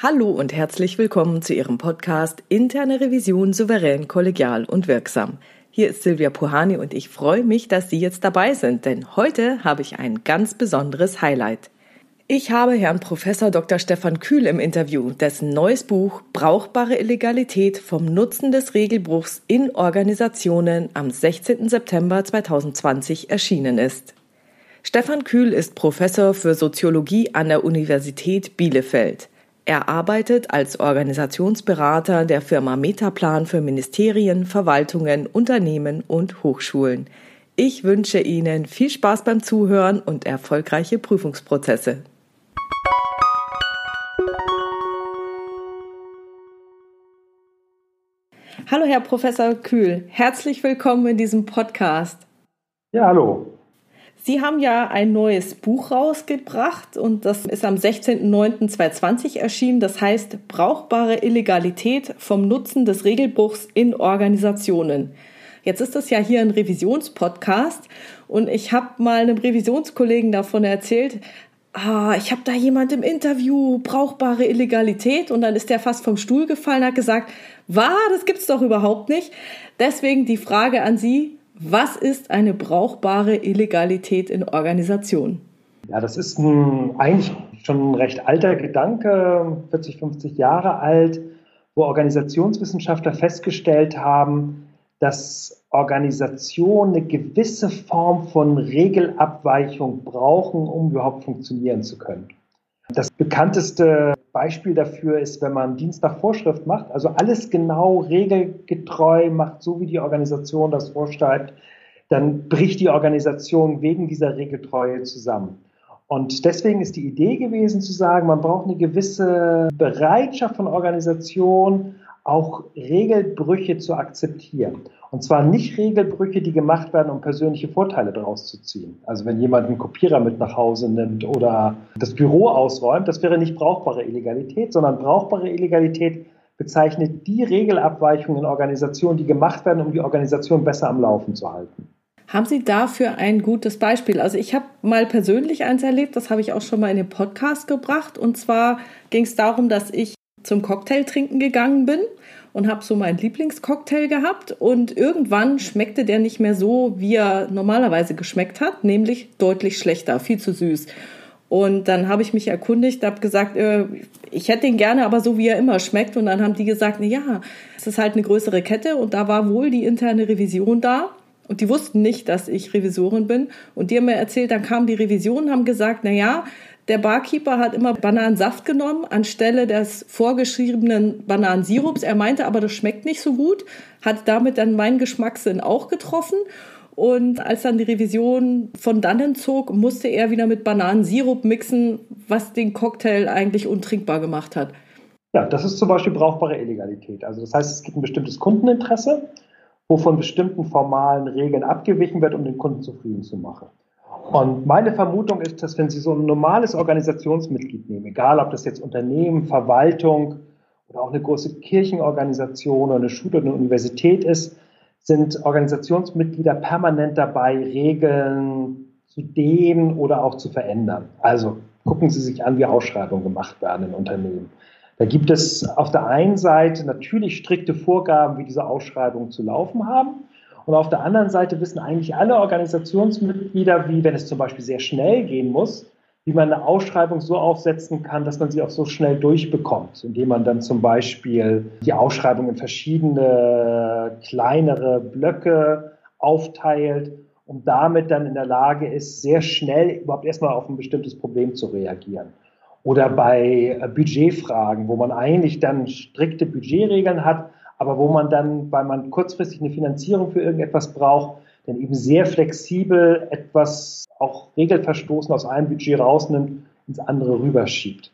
Hallo und herzlich willkommen zu Ihrem Podcast Interne Revision souverän, kollegial und wirksam. Hier ist Silvia Puhani und ich freue mich, dass Sie jetzt dabei sind, denn heute habe ich ein ganz besonderes Highlight. Ich habe Herrn Professor Dr. Stefan Kühl im Interview, dessen neues Buch Brauchbare Illegalität vom Nutzen des Regelbruchs in Organisationen am 16. September 2020 erschienen ist. Stefan Kühl ist Professor für Soziologie an der Universität Bielefeld. Er arbeitet als Organisationsberater der Firma Metaplan für Ministerien, Verwaltungen, Unternehmen und Hochschulen. Ich wünsche Ihnen viel Spaß beim Zuhören und erfolgreiche Prüfungsprozesse. Hallo, Herr Professor Kühl. Herzlich willkommen in diesem Podcast. Ja, hallo. Sie haben ja ein neues Buch rausgebracht und das ist am 16.09.2020 erschienen. Das heißt Brauchbare Illegalität vom Nutzen des Regelbruchs in Organisationen. Jetzt ist das ja hier ein Revisionspodcast und ich habe mal einem Revisionskollegen davon erzählt, ah, ich habe da jemand im Interview, brauchbare Illegalität und dann ist der fast vom Stuhl gefallen, hat gesagt, was, das gibt's doch überhaupt nicht. Deswegen die Frage an Sie, was ist eine brauchbare Illegalität in Organisationen? Ja, das ist ein, eigentlich schon ein recht alter Gedanke, 40, 50 Jahre alt, wo Organisationswissenschaftler festgestellt haben, dass Organisationen eine gewisse Form von Regelabweichung brauchen, um überhaupt funktionieren zu können. Das bekannteste Beispiel dafür ist, wenn man Dienst Vorschrift macht, also alles genau regelgetreu macht, so wie die Organisation das vorschreibt, dann bricht die Organisation wegen dieser Regeltreue zusammen. Und deswegen ist die Idee gewesen zu sagen, man braucht eine gewisse Bereitschaft von Organisation, auch Regelbrüche zu akzeptieren. Und zwar nicht Regelbrüche, die gemacht werden, um persönliche Vorteile daraus zu ziehen. Also wenn jemand einen Kopierer mit nach Hause nimmt oder das Büro ausräumt, das wäre nicht brauchbare Illegalität, sondern brauchbare Illegalität bezeichnet die Regelabweichungen in Organisationen, die gemacht werden, um die Organisation besser am Laufen zu halten. Haben Sie dafür ein gutes Beispiel? Also ich habe mal persönlich eins erlebt, das habe ich auch schon mal in den Podcast gebracht. Und zwar ging es darum, dass ich zum Cocktail trinken gegangen bin und habe so meinen Lieblingscocktail gehabt und irgendwann schmeckte der nicht mehr so, wie er normalerweise geschmeckt hat, nämlich deutlich schlechter, viel zu süß. Und dann habe ich mich erkundigt, habe gesagt, äh, ich hätte ihn gerne, aber so wie er immer schmeckt. Und dann haben die gesagt, na ja, es ist halt eine größere Kette und da war wohl die interne Revision da. Und die wussten nicht, dass ich Revisorin bin. Und die haben mir erzählt, dann kam die Revision, haben gesagt, na ja, der Barkeeper hat immer Bananensaft genommen anstelle des vorgeschriebenen Bananensirups. Er meinte aber, das schmeckt nicht so gut, hat damit dann meinen Geschmackssinn auch getroffen. Und als dann die Revision von dannen zog, musste er wieder mit Bananensirup mixen, was den Cocktail eigentlich untrinkbar gemacht hat. Ja, das ist zum Beispiel brauchbare Illegalität. Also das heißt, es gibt ein bestimmtes Kundeninteresse, wo von bestimmten formalen Regeln abgewichen wird, um den Kunden zufrieden zu machen. Und meine Vermutung ist, dass wenn Sie so ein normales Organisationsmitglied nehmen, egal ob das jetzt Unternehmen, Verwaltung oder auch eine große Kirchenorganisation oder eine Schule oder eine Universität ist, sind Organisationsmitglieder permanent dabei, Regeln zu dehnen oder auch zu verändern. Also gucken Sie sich an, wie Ausschreibungen gemacht werden in Unternehmen. Da gibt es auf der einen Seite natürlich strikte Vorgaben, wie diese Ausschreibungen zu laufen haben. Und auf der anderen Seite wissen eigentlich alle Organisationsmitglieder, wie wenn es zum Beispiel sehr schnell gehen muss, wie man eine Ausschreibung so aufsetzen kann, dass man sie auch so schnell durchbekommt, indem man dann zum Beispiel die Ausschreibung in verschiedene kleinere Blöcke aufteilt und damit dann in der Lage ist, sehr schnell überhaupt erstmal auf ein bestimmtes Problem zu reagieren. Oder bei Budgetfragen, wo man eigentlich dann strikte Budgetregeln hat, aber wo man dann, weil man kurzfristig eine Finanzierung für irgendetwas braucht, dann eben sehr flexibel etwas auch Regelverstoßen aus einem Budget rausnimmt, ins andere rüberschiebt.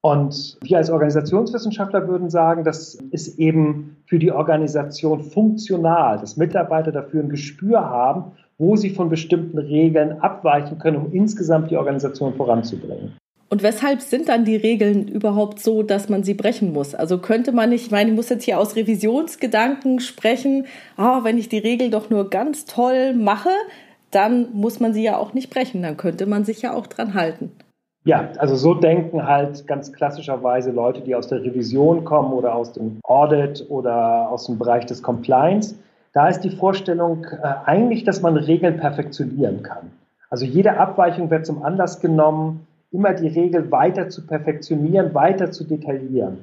Und wir als Organisationswissenschaftler würden sagen, das ist eben für die Organisation funktional, dass Mitarbeiter dafür ein Gespür haben, wo sie von bestimmten Regeln abweichen können, um insgesamt die Organisation voranzubringen. Und weshalb sind dann die Regeln überhaupt so, dass man sie brechen muss? Also könnte man nicht, ich meine, ich muss jetzt hier aus Revisionsgedanken sprechen, oh, wenn ich die Regel doch nur ganz toll mache, dann muss man sie ja auch nicht brechen, dann könnte man sich ja auch dran halten. Ja, also so denken halt ganz klassischerweise Leute, die aus der Revision kommen oder aus dem Audit oder aus dem Bereich des Compliance. Da ist die Vorstellung äh, eigentlich, dass man Regeln perfektionieren kann. Also jede Abweichung wird zum Anlass genommen, immer die Regel weiter zu perfektionieren, weiter zu detaillieren.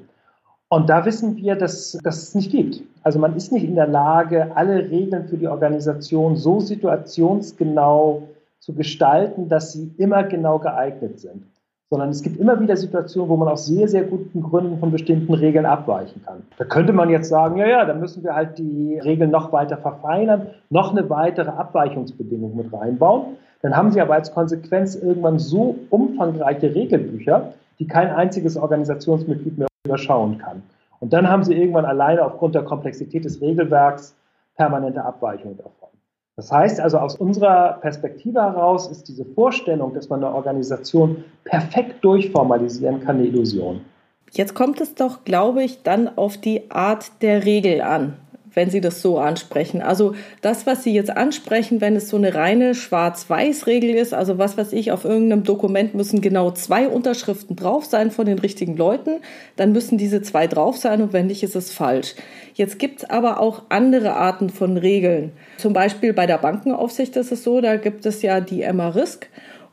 Und da wissen wir, dass, dass es nicht gibt. Also man ist nicht in der Lage, alle Regeln für die Organisation so situationsgenau zu gestalten, dass sie immer genau geeignet sind. Sondern es gibt immer wieder Situationen, wo man aus sehr, sehr guten Gründen von bestimmten Regeln abweichen kann. Da könnte man jetzt sagen, ja, ja, dann müssen wir halt die Regeln noch weiter verfeinern, noch eine weitere Abweichungsbedingung mit reinbauen. Dann haben Sie aber als Konsequenz irgendwann so umfangreiche Regelbücher, die kein einziges Organisationsmitglied mehr überschauen kann. Und dann haben Sie irgendwann alleine aufgrund der Komplexität des Regelwerks permanente Abweichungen davon. Das heißt also, aus unserer Perspektive heraus ist diese Vorstellung, dass man eine Organisation perfekt durchformalisieren kann, eine Illusion. Jetzt kommt es doch, glaube ich, dann auf die Art der Regel an wenn Sie das so ansprechen. Also das, was Sie jetzt ansprechen, wenn es so eine reine Schwarz-Weiß-Regel ist, also was weiß ich, auf irgendeinem Dokument müssen genau zwei Unterschriften drauf sein von den richtigen Leuten, dann müssen diese zwei drauf sein und wenn nicht, ist es falsch. Jetzt gibt es aber auch andere Arten von Regeln. Zum Beispiel bei der Bankenaufsicht ist es so, da gibt es ja die Emma Risk.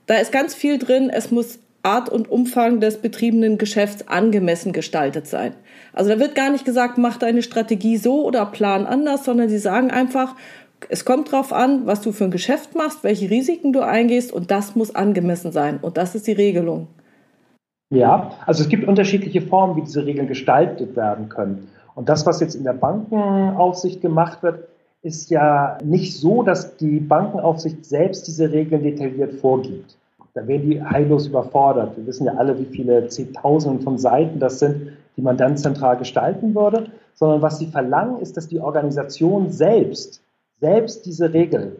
Da ist ganz viel drin, es muss Art und Umfang des betriebenen Geschäfts angemessen gestaltet sein. Also da wird gar nicht gesagt, mach deine Strategie so oder plan anders, sondern sie sagen einfach, es kommt darauf an, was du für ein Geschäft machst, welche Risiken du eingehst und das muss angemessen sein. Und das ist die Regelung. Ja, also es gibt unterschiedliche Formen, wie diese Regeln gestaltet werden können. Und das, was jetzt in der Bankenaufsicht gemacht wird, ist ja nicht so, dass die Bankenaufsicht selbst diese Regeln detailliert vorgibt. Da werden die heillos überfordert. Wir wissen ja alle, wie viele Zehntausenden von Seiten das sind, die man dann zentral gestalten würde, sondern was sie verlangen, ist, dass die Organisation selbst, selbst diese Regel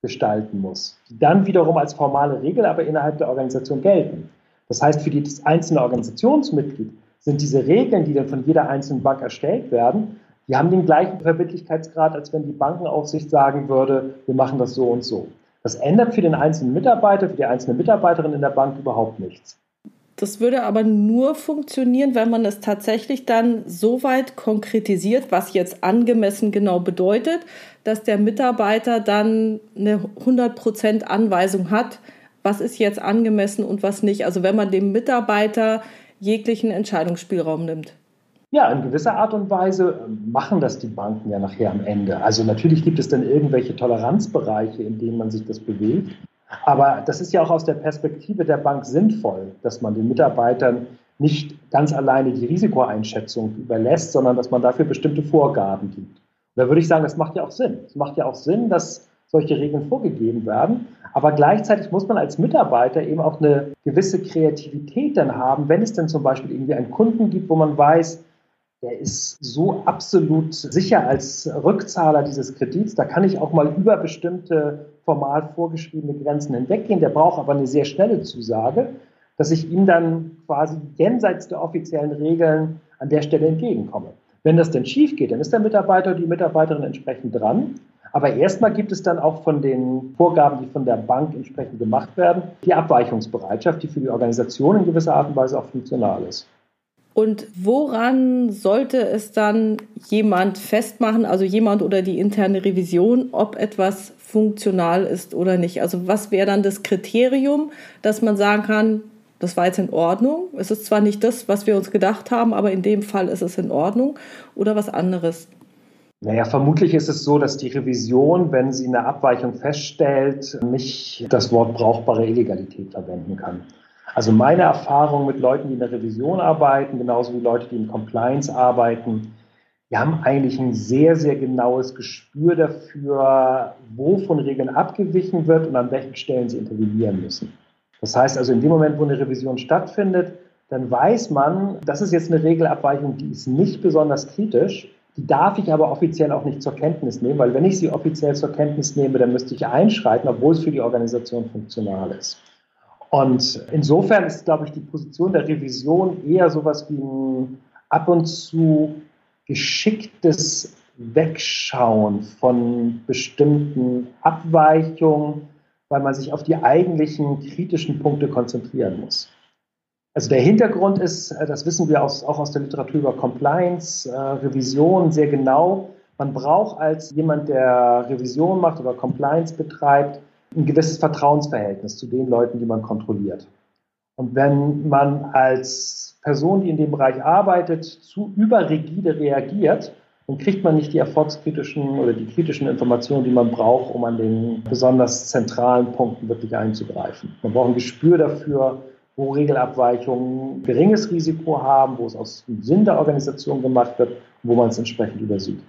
gestalten muss, die dann wiederum als formale Regel aber innerhalb der Organisation gelten. Das heißt, für das einzelne Organisationsmitglied sind diese Regeln, die dann von jeder einzelnen Bank erstellt werden, die haben den gleichen Verbindlichkeitsgrad, als wenn die Bankenaufsicht sagen würde, wir machen das so und so. Das ändert für den einzelnen Mitarbeiter, für die einzelne Mitarbeiterin in der Bank überhaupt nichts. Das würde aber nur funktionieren, wenn man es tatsächlich dann so weit konkretisiert, was jetzt angemessen genau bedeutet, dass der Mitarbeiter dann eine 100% Anweisung hat, was ist jetzt angemessen und was nicht. Also wenn man dem Mitarbeiter jeglichen Entscheidungsspielraum nimmt. Ja, in gewisser Art und Weise machen das die Banken ja nachher am Ende. Also natürlich gibt es dann irgendwelche Toleranzbereiche, in denen man sich das bewegt. Aber das ist ja auch aus der Perspektive der Bank sinnvoll, dass man den Mitarbeitern nicht ganz alleine die Risikoeinschätzung überlässt, sondern dass man dafür bestimmte Vorgaben gibt. Und da würde ich sagen, das macht ja auch Sinn. Es macht ja auch Sinn, dass solche Regeln vorgegeben werden. Aber gleichzeitig muss man als Mitarbeiter eben auch eine gewisse Kreativität dann haben, wenn es denn zum Beispiel irgendwie einen Kunden gibt, wo man weiß, der ist so absolut sicher als Rückzahler dieses Kredits. Da kann ich auch mal über bestimmte formal vorgeschriebene Grenzen hinweggehen. Der braucht aber eine sehr schnelle Zusage, dass ich ihm dann quasi jenseits der offiziellen Regeln an der Stelle entgegenkomme. Wenn das denn schief geht, dann ist der Mitarbeiter oder die Mitarbeiterin entsprechend dran. Aber erstmal gibt es dann auch von den Vorgaben, die von der Bank entsprechend gemacht werden, die Abweichungsbereitschaft, die für die Organisation in gewisser Art und Weise auch funktional ist. Und woran sollte es dann jemand festmachen, also jemand oder die interne Revision, ob etwas funktional ist oder nicht? Also was wäre dann das Kriterium, dass man sagen kann, das war jetzt in Ordnung. Es ist zwar nicht das, was wir uns gedacht haben, aber in dem Fall ist es in Ordnung oder was anderes. Naja, vermutlich ist es so, dass die Revision, wenn sie eine Abweichung feststellt, nicht das Wort brauchbare Illegalität verwenden kann. Also meine Erfahrung mit Leuten, die in der Revision arbeiten, genauso wie Leute, die in Compliance arbeiten, die haben eigentlich ein sehr, sehr genaues Gespür dafür, wo von Regeln abgewichen wird und an welchen Stellen sie intervenieren müssen. Das heißt also, in dem Moment, wo eine Revision stattfindet, dann weiß man, das ist jetzt eine Regelabweichung, die ist nicht besonders kritisch. Die darf ich aber offiziell auch nicht zur Kenntnis nehmen, weil wenn ich sie offiziell zur Kenntnis nehme, dann müsste ich einschreiten, obwohl es für die Organisation funktional ist. Und insofern ist, glaube ich, die Position der Revision eher sowas wie ein ab und zu geschicktes Wegschauen von bestimmten Abweichungen, weil man sich auf die eigentlichen kritischen Punkte konzentrieren muss. Also der Hintergrund ist, äh, das wissen wir auch aus der Literatur über Compliance, äh, Revision sehr genau. Man braucht als jemand, der Revision macht oder Compliance betreibt, ein gewisses Vertrauensverhältnis zu den Leuten, die man kontrolliert. Und wenn man als Person, die in dem Bereich arbeitet, zu überrigide reagiert, dann kriegt man nicht die erfolgskritischen oder die kritischen Informationen, die man braucht, um an den besonders zentralen Punkten wirklich einzugreifen. Man braucht ein Gespür dafür, wo Regelabweichungen geringes Risiko haben, wo es aus dem Sinn der Organisation gemacht wird wo man es entsprechend übersieht.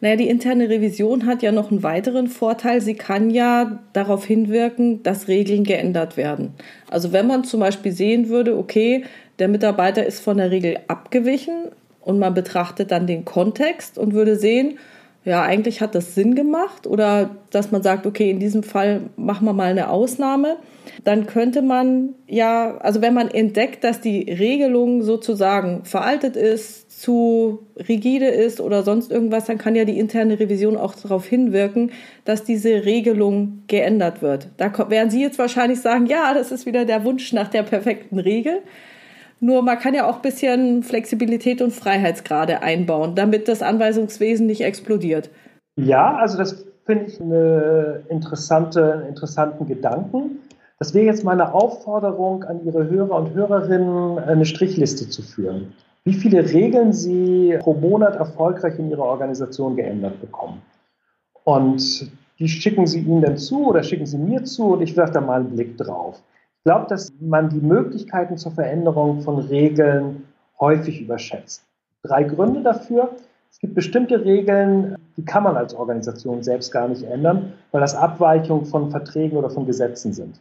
Naja, die interne Revision hat ja noch einen weiteren Vorteil. Sie kann ja darauf hinwirken, dass Regeln geändert werden. Also wenn man zum Beispiel sehen würde, okay, der Mitarbeiter ist von der Regel abgewichen und man betrachtet dann den Kontext und würde sehen, ja, eigentlich hat das Sinn gemacht oder dass man sagt, okay, in diesem Fall machen wir mal eine Ausnahme, dann könnte man ja, also wenn man entdeckt, dass die Regelung sozusagen veraltet ist, zu rigide ist oder sonst irgendwas, dann kann ja die interne Revision auch darauf hinwirken, dass diese Regelung geändert wird. Da werden Sie jetzt wahrscheinlich sagen, ja, das ist wieder der Wunsch nach der perfekten Regel. Nur man kann ja auch ein bisschen Flexibilität und Freiheitsgrade einbauen, damit das Anweisungswesen nicht explodiert. Ja, also das finde ich eine interessante, einen interessanten Gedanken. Das wäre jetzt meine Aufforderung an Ihre Hörer und Hörerinnen, eine Strichliste zu führen wie viele Regeln Sie pro Monat erfolgreich in Ihrer Organisation geändert bekommen. Und die schicken Sie Ihnen dann zu oder schicken Sie mir zu und ich werfe da mal einen Blick drauf. Ich glaube, dass man die Möglichkeiten zur Veränderung von Regeln häufig überschätzt. Drei Gründe dafür. Es gibt bestimmte Regeln, die kann man als Organisation selbst gar nicht ändern, weil das Abweichungen von Verträgen oder von Gesetzen sind.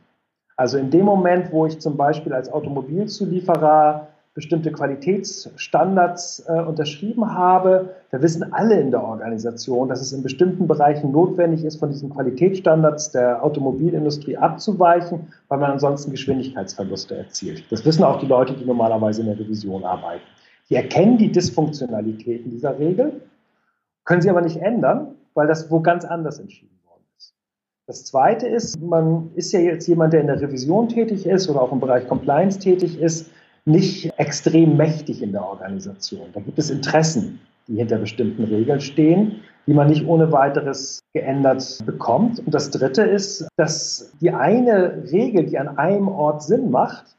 Also in dem Moment, wo ich zum Beispiel als Automobilzulieferer bestimmte Qualitätsstandards äh, unterschrieben habe, da wissen alle in der Organisation, dass es in bestimmten Bereichen notwendig ist, von diesen Qualitätsstandards der Automobilindustrie abzuweichen, weil man ansonsten Geschwindigkeitsverluste erzielt. Das wissen auch die Leute, die normalerweise in der Revision arbeiten. Die erkennen die Dysfunktionalitäten dieser Regel, können sie aber nicht ändern, weil das wo ganz anders entschieden worden ist. Das Zweite ist, man ist ja jetzt jemand, der in der Revision tätig ist oder auch im Bereich Compliance tätig ist, nicht extrem mächtig in der Organisation. Da gibt es Interessen, die hinter bestimmten Regeln stehen, die man nicht ohne weiteres geändert bekommt. Und das Dritte ist, dass die eine Regel, die an einem Ort Sinn macht,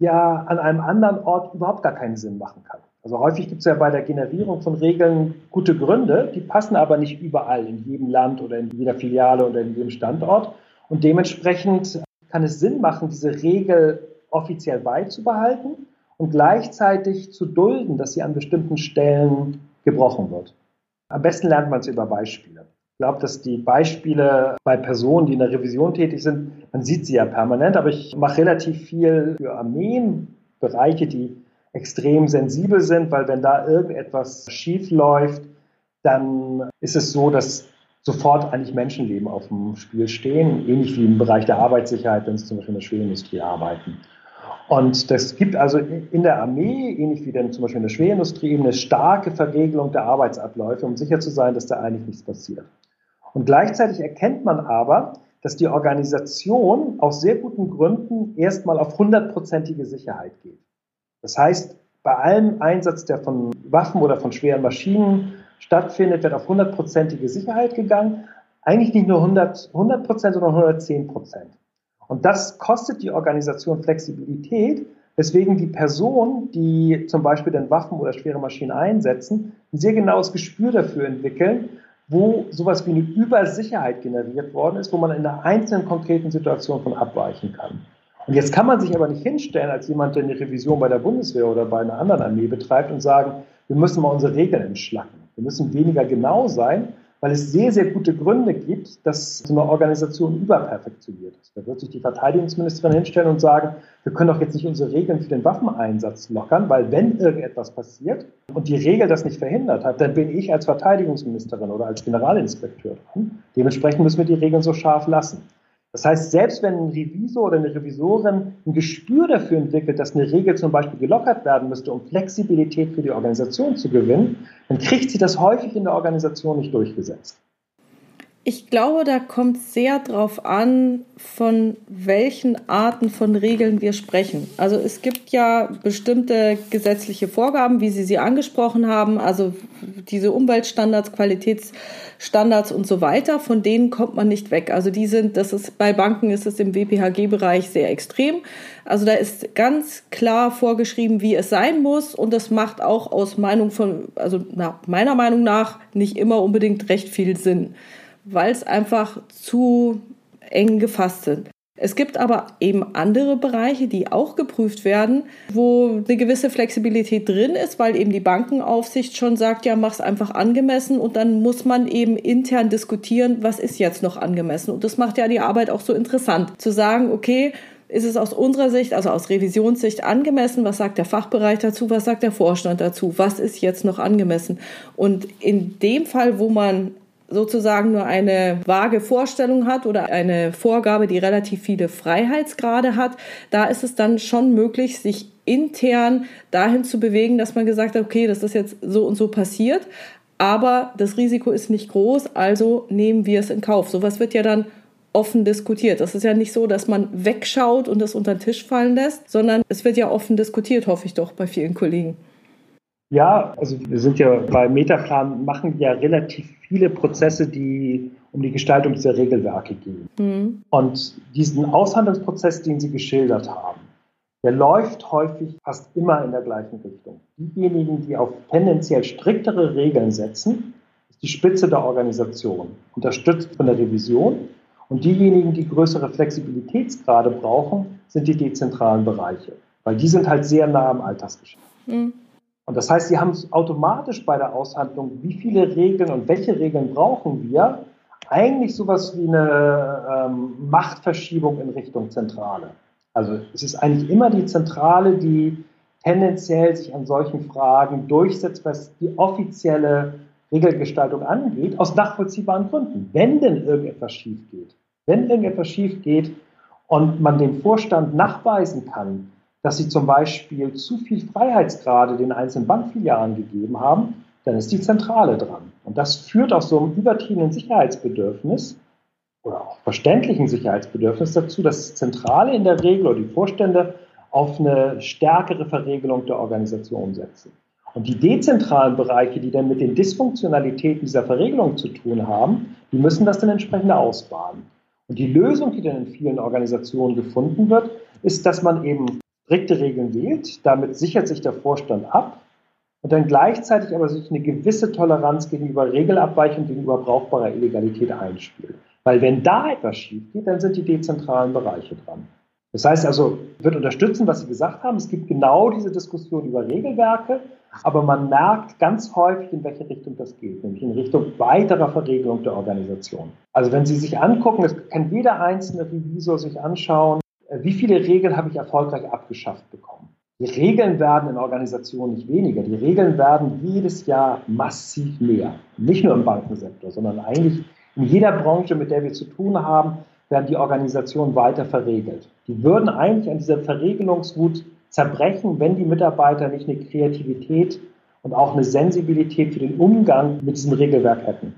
ja an einem anderen Ort überhaupt gar keinen Sinn machen kann. Also häufig gibt es ja bei der Generierung von Regeln gute Gründe, die passen aber nicht überall in jedem Land oder in jeder Filiale oder in jedem Standort. Und dementsprechend kann es Sinn machen, diese Regel offiziell beizubehalten und gleichzeitig zu dulden, dass sie an bestimmten Stellen gebrochen wird. Am besten lernt man es über Beispiele. Ich glaube, dass die Beispiele bei Personen, die in der Revision tätig sind, man sieht sie ja permanent, aber ich mache relativ viel für Armeen, Bereiche, die extrem sensibel sind, weil wenn da irgendetwas schief läuft, dann ist es so, dass sofort eigentlich Menschenleben auf dem Spiel stehen, ähnlich wie im Bereich der Arbeitssicherheit, wenn Sie zum Beispiel in der Schwerindustrie arbeiten. Und das gibt also in der Armee, ähnlich wie denn zum Beispiel in der Schwerindustrie, eine starke Verregelung der Arbeitsabläufe, um sicher zu sein, dass da eigentlich nichts passiert. Und gleichzeitig erkennt man aber, dass die Organisation aus sehr guten Gründen erstmal auf hundertprozentige Sicherheit geht. Das heißt, bei allem Einsatz, der von Waffen oder von schweren Maschinen stattfindet, wird auf hundertprozentige Sicherheit gegangen. Eigentlich nicht nur 100 Prozent, sondern 110 Prozent. Und das kostet die Organisation Flexibilität, weswegen die Personen, die zum Beispiel dann Waffen oder schwere Maschinen einsetzen, ein sehr genaues Gespür dafür entwickeln, wo sowas wie eine Übersicherheit generiert worden ist, wo man in einer einzelnen konkreten Situation von abweichen kann. Und jetzt kann man sich aber nicht hinstellen als jemand, der eine Revision bei der Bundeswehr oder bei einer anderen Armee betreibt und sagen, wir müssen mal unsere Regeln entschlacken. Wir müssen weniger genau sein, weil es sehr, sehr gute Gründe gibt, dass so eine Organisation überperfektioniert ist. Da wird sich die Verteidigungsministerin hinstellen und sagen, wir können doch jetzt nicht unsere Regeln für den Waffeneinsatz lockern, weil wenn irgendetwas passiert und die Regel das nicht verhindert hat, dann bin ich als Verteidigungsministerin oder als Generalinspekteur dran. Dementsprechend müssen wir die Regeln so scharf lassen. Das heißt, selbst wenn ein Revisor oder eine Revisorin ein Gespür dafür entwickelt, dass eine Regel zum Beispiel gelockert werden müsste, um Flexibilität für die Organisation zu gewinnen, dann kriegt sie das häufig in der Organisation nicht durchgesetzt. Ich glaube, da kommt sehr drauf an, von welchen Arten von Regeln wir sprechen. Also es gibt ja bestimmte gesetzliche Vorgaben, wie Sie sie angesprochen haben, also diese Umweltstandards, Qualitätsstandards und so weiter, von denen kommt man nicht weg. Also die sind, das ist bei Banken ist es im WPHG-Bereich sehr extrem. Also da ist ganz klar vorgeschrieben, wie es sein muss und das macht auch aus Meinung von, also meiner Meinung nach nicht immer unbedingt recht viel Sinn weil es einfach zu eng gefasst sind. Es gibt aber eben andere Bereiche, die auch geprüft werden, wo eine gewisse Flexibilität drin ist, weil eben die Bankenaufsicht schon sagt, ja, mach's einfach angemessen und dann muss man eben intern diskutieren, was ist jetzt noch angemessen. Und das macht ja die Arbeit auch so interessant, zu sagen, okay, ist es aus unserer Sicht, also aus Revisionssicht angemessen? Was sagt der Fachbereich dazu? Was sagt der Vorstand dazu? Was ist jetzt noch angemessen? Und in dem Fall, wo man sozusagen nur eine vage Vorstellung hat oder eine Vorgabe, die relativ viele Freiheitsgrade hat, da ist es dann schon möglich, sich intern dahin zu bewegen, dass man gesagt hat, okay, das ist jetzt so und so passiert, aber das Risiko ist nicht groß, also nehmen wir es in Kauf. Sowas wird ja dann offen diskutiert. Das ist ja nicht so, dass man wegschaut und das unter den Tisch fallen lässt, sondern es wird ja offen diskutiert, hoffe ich doch bei vielen Kollegen. Ja, also wir sind ja bei Metaplan, machen ja relativ viele Prozesse, die um die Gestaltung dieser Regelwerke gehen. Mhm. Und diesen Aushandlungsprozess, den Sie geschildert haben, der läuft häufig fast immer in der gleichen Richtung. Diejenigen, die auf tendenziell striktere Regeln setzen, ist die Spitze der Organisation, unterstützt von der Revision. Und diejenigen, die größere Flexibilitätsgrade brauchen, sind die dezentralen Bereiche, weil die sind halt sehr nah am Alltagsgeschäft. Mhm. Und das heißt, Sie haben automatisch bei der Aushandlung, wie viele Regeln und welche Regeln brauchen wir, eigentlich sowas wie eine ähm, Machtverschiebung in Richtung Zentrale. Also es ist eigentlich immer die Zentrale, die tendenziell sich an solchen Fragen durchsetzt, was die offizielle Regelgestaltung angeht, aus nachvollziehbaren Gründen. Wenn denn irgendetwas schief geht, wenn irgendetwas schief geht und man dem Vorstand nachweisen kann, dass sie zum Beispiel zu viel Freiheitsgrade den einzelnen Bankfilialen gegeben haben, dann ist die Zentrale dran. Und das führt aus so einem übertriebenen Sicherheitsbedürfnis oder auch verständlichen Sicherheitsbedürfnis dazu, dass die Zentrale in der Regel oder die Vorstände auf eine stärkere Verregelung der Organisation setzen. Und die dezentralen Bereiche, die dann mit den Dysfunktionalitäten dieser Verregelung zu tun haben, die müssen das dann entsprechend ausbaden. Und die Lösung, die dann in vielen Organisationen gefunden wird, ist, dass man eben strikte Regeln wählt. Damit sichert sich der Vorstand ab und dann gleichzeitig aber sich eine gewisse Toleranz gegenüber Regelabweichung, gegenüber brauchbarer Illegalität einspielt. Weil wenn da etwas schief geht, dann sind die dezentralen Bereiche dran. Das heißt also, wird unterstützen, was Sie gesagt haben. Es gibt genau diese Diskussion über Regelwerke, aber man merkt ganz häufig, in welche Richtung das geht, nämlich in Richtung weiterer Verregelung der Organisation. Also wenn Sie sich angucken, das kann jeder einzelne Revisor sich anschauen, wie viele Regeln habe ich erfolgreich abgeschafft bekommen? Die Regeln werden in Organisationen nicht weniger. Die Regeln werden jedes Jahr massiv mehr. Nicht nur im Bankensektor, sondern eigentlich in jeder Branche, mit der wir zu tun haben, werden die Organisationen weiter verregelt. Die würden eigentlich an dieser Verregelungswut zerbrechen, wenn die Mitarbeiter nicht eine Kreativität und auch eine Sensibilität für den Umgang mit diesem Regelwerk hätten.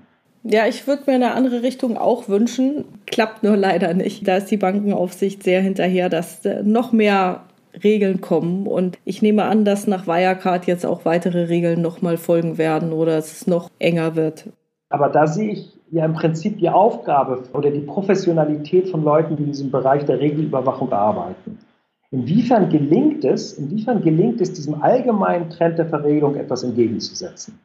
Ja, ich würde mir eine andere Richtung auch wünschen. Klappt nur leider nicht. Da ist die Bankenaufsicht sehr hinterher, dass äh, noch mehr Regeln kommen. Und ich nehme an, dass nach Wirecard jetzt auch weitere Regeln nochmal folgen werden oder es noch enger wird. Aber da sehe ich ja im Prinzip die Aufgabe oder die Professionalität von Leuten, die in diesem Bereich der Regelüberwachung arbeiten. Inwiefern gelingt es, inwiefern gelingt es, diesem allgemeinen Trend der Verregelung etwas entgegenzusetzen?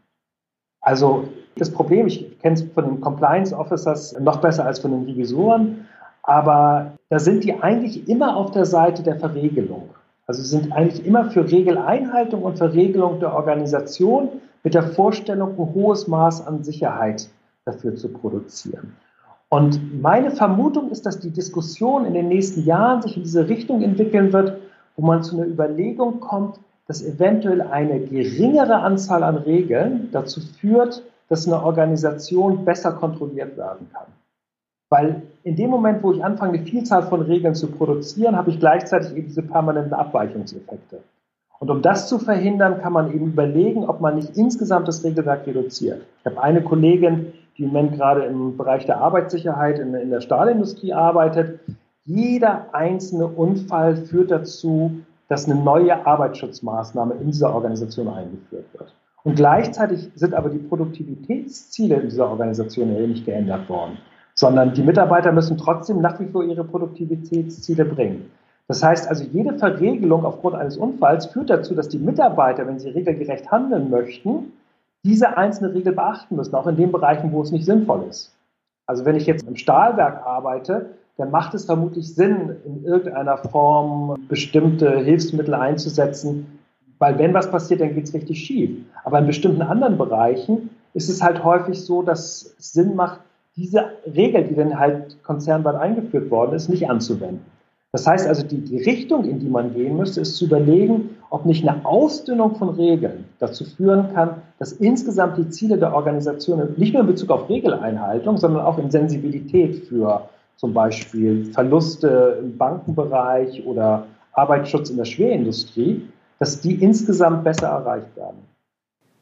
Also das Problem, ich kenne es von den Compliance Officers noch besser als von den Revisoren, aber da sind die eigentlich immer auf der Seite der Verregelung. Also sind eigentlich immer für Regeleinhaltung und Verregelung der Organisation mit der Vorstellung, ein hohes Maß an Sicherheit dafür zu produzieren. Und meine Vermutung ist, dass die Diskussion in den nächsten Jahren sich in diese Richtung entwickeln wird, wo man zu einer Überlegung kommt, dass eventuell eine geringere Anzahl an Regeln dazu führt, dass eine Organisation besser kontrolliert werden kann. Weil in dem Moment, wo ich anfange, eine Vielzahl von Regeln zu produzieren, habe ich gleichzeitig eben diese permanenten Abweichungseffekte. Und um das zu verhindern, kann man eben überlegen, ob man nicht insgesamt das Regelwerk reduziert. Ich habe eine Kollegin, die im Moment gerade im Bereich der Arbeitssicherheit in, in der Stahlindustrie arbeitet. Jeder einzelne Unfall führt dazu, dass eine neue Arbeitsschutzmaßnahme in dieser Organisation eingeführt wird. Und gleichzeitig sind aber die Produktivitätsziele in dieser Organisation ja nicht geändert worden, sondern die Mitarbeiter müssen trotzdem nach wie vor ihre Produktivitätsziele bringen. Das heißt also, jede Verregelung aufgrund eines Unfalls führt dazu, dass die Mitarbeiter, wenn sie regelgerecht handeln möchten, diese einzelne Regel beachten müssen, auch in den Bereichen, wo es nicht sinnvoll ist. Also wenn ich jetzt im Stahlwerk arbeite, dann macht es vermutlich Sinn, in irgendeiner Form bestimmte Hilfsmittel einzusetzen, weil wenn was passiert, dann geht es richtig schief. Aber in bestimmten anderen Bereichen ist es halt häufig so, dass es Sinn macht, diese Regel, die dann halt konzernweit eingeführt worden ist, nicht anzuwenden. Das heißt also, die, die Richtung, in die man gehen müsste, ist zu überlegen, ob nicht eine Ausdünnung von Regeln dazu führen kann, dass insgesamt die Ziele der Organisation nicht nur in Bezug auf Regeleinhaltung, sondern auch in Sensibilität für zum Beispiel Verluste im Bankenbereich oder Arbeitsschutz in der Schwerindustrie, dass die insgesamt besser erreicht werden.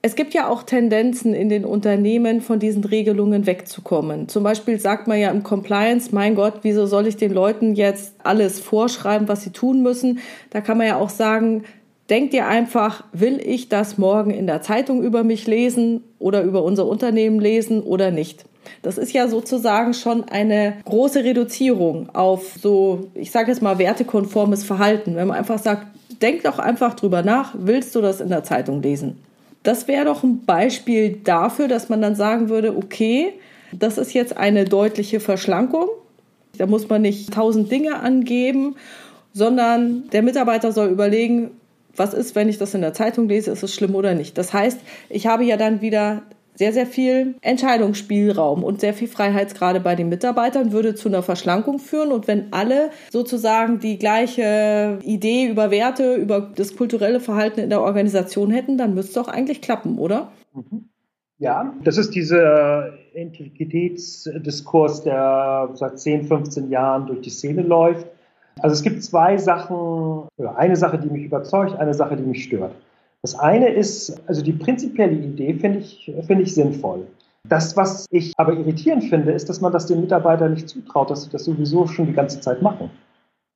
Es gibt ja auch Tendenzen in den Unternehmen, von diesen Regelungen wegzukommen. Zum Beispiel sagt man ja im Compliance, mein Gott, wieso soll ich den Leuten jetzt alles vorschreiben, was sie tun müssen? Da kann man ja auch sagen, denkt ihr einfach, will ich das morgen in der Zeitung über mich lesen oder über unser Unternehmen lesen oder nicht? Das ist ja sozusagen schon eine große Reduzierung auf so, ich sage jetzt mal, wertekonformes Verhalten. Wenn man einfach sagt, denk doch einfach drüber nach, willst du das in der Zeitung lesen? Das wäre doch ein Beispiel dafür, dass man dann sagen würde, okay, das ist jetzt eine deutliche Verschlankung. Da muss man nicht tausend Dinge angeben, sondern der Mitarbeiter soll überlegen, was ist, wenn ich das in der Zeitung lese, ist es schlimm oder nicht. Das heißt, ich habe ja dann wieder sehr, sehr viel Entscheidungsspielraum und sehr viel Freiheitsgrade bei den Mitarbeitern würde zu einer Verschlankung führen. Und wenn alle sozusagen die gleiche Idee über Werte, über das kulturelle Verhalten in der Organisation hätten, dann müsste es doch eigentlich klappen, oder? Mhm. Ja, das ist dieser Integritätsdiskurs, der seit 10, 15 Jahren durch die Szene läuft. Also es gibt zwei Sachen, eine Sache, die mich überzeugt, eine Sache, die mich stört. Das eine ist, also die prinzipielle Idee finde ich, finde ich sinnvoll. Das, was ich aber irritierend finde, ist, dass man das den Mitarbeitern nicht zutraut, dass sie das sowieso schon die ganze Zeit machen.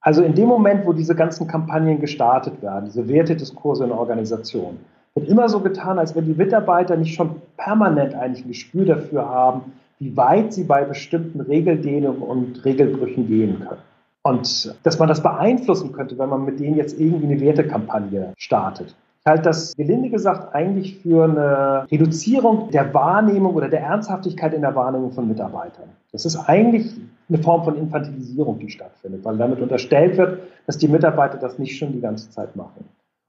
Also in dem Moment, wo diese ganzen Kampagnen gestartet werden, diese Wertediskurse in der Organisation, wird immer so getan, als wenn die Mitarbeiter nicht schon permanent eigentlich ein Gespür dafür haben, wie weit sie bei bestimmten Regeldehnungen und Regelbrüchen gehen können. Und dass man das beeinflussen könnte, wenn man mit denen jetzt irgendwie eine Wertekampagne startet. Ich halte das gelinde gesagt eigentlich für eine Reduzierung der Wahrnehmung oder der Ernsthaftigkeit in der Wahrnehmung von Mitarbeitern. Das ist eigentlich eine Form von Infantilisierung, die stattfindet, weil damit unterstellt wird, dass die Mitarbeiter das nicht schon die ganze Zeit machen.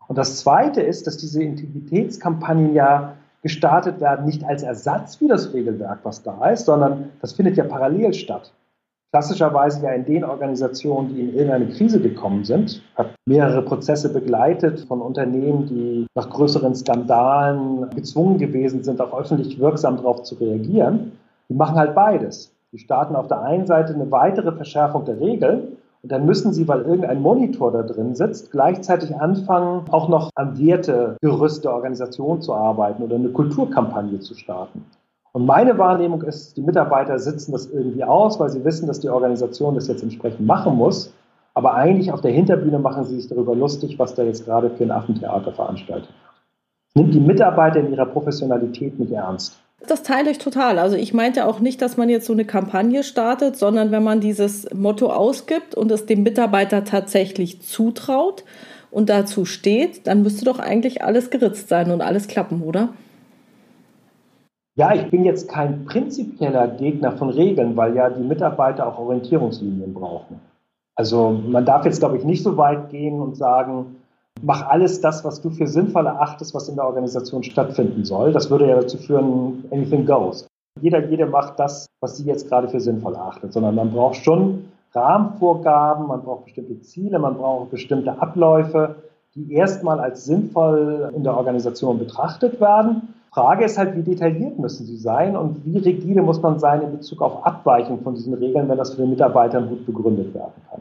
Und das Zweite ist, dass diese Integritätskampagnen ja gestartet werden, nicht als Ersatz für das Regelwerk, was da ist, sondern das findet ja parallel statt klassischerweise ja in den Organisationen, die in irgendeine Krise gekommen sind. Habe mehrere Prozesse begleitet von Unternehmen, die nach größeren Skandalen gezwungen gewesen sind, auch öffentlich wirksam darauf zu reagieren. Die machen halt beides. Die starten auf der einen Seite eine weitere Verschärfung der Regeln und dann müssen sie, weil irgendein Monitor da drin sitzt, gleichzeitig anfangen, auch noch am Wertegerüst der Organisation zu arbeiten oder eine Kulturkampagne zu starten. Und meine Wahrnehmung ist, die Mitarbeiter sitzen das irgendwie aus, weil sie wissen, dass die Organisation das jetzt entsprechend machen muss. Aber eigentlich auf der Hinterbühne machen sie sich darüber lustig, was da jetzt gerade für ein Affentheater veranstaltet. Nimmt die Mitarbeiter in ihrer Professionalität nicht ernst. Das teile ich total. Also ich meinte auch nicht, dass man jetzt so eine Kampagne startet, sondern wenn man dieses Motto ausgibt und es dem Mitarbeiter tatsächlich zutraut und dazu steht, dann müsste doch eigentlich alles geritzt sein und alles klappen, oder? Ja, ich bin jetzt kein prinzipieller Gegner von Regeln, weil ja die Mitarbeiter auch Orientierungslinien brauchen. Also man darf jetzt, glaube ich, nicht so weit gehen und sagen, mach alles das, was du für sinnvoll erachtest, was in der Organisation stattfinden soll. Das würde ja dazu führen, anything goes. Jeder, jede macht das, was sie jetzt gerade für sinnvoll erachtet, sondern man braucht schon Rahmenvorgaben, man braucht bestimmte Ziele, man braucht bestimmte Abläufe, die erstmal als sinnvoll in der Organisation betrachtet werden Frage ist halt, wie detailliert müssen sie sein und wie rigide muss man sein in Bezug auf Abweichung von diesen Regeln, wenn das für den Mitarbeitern gut begründet werden kann.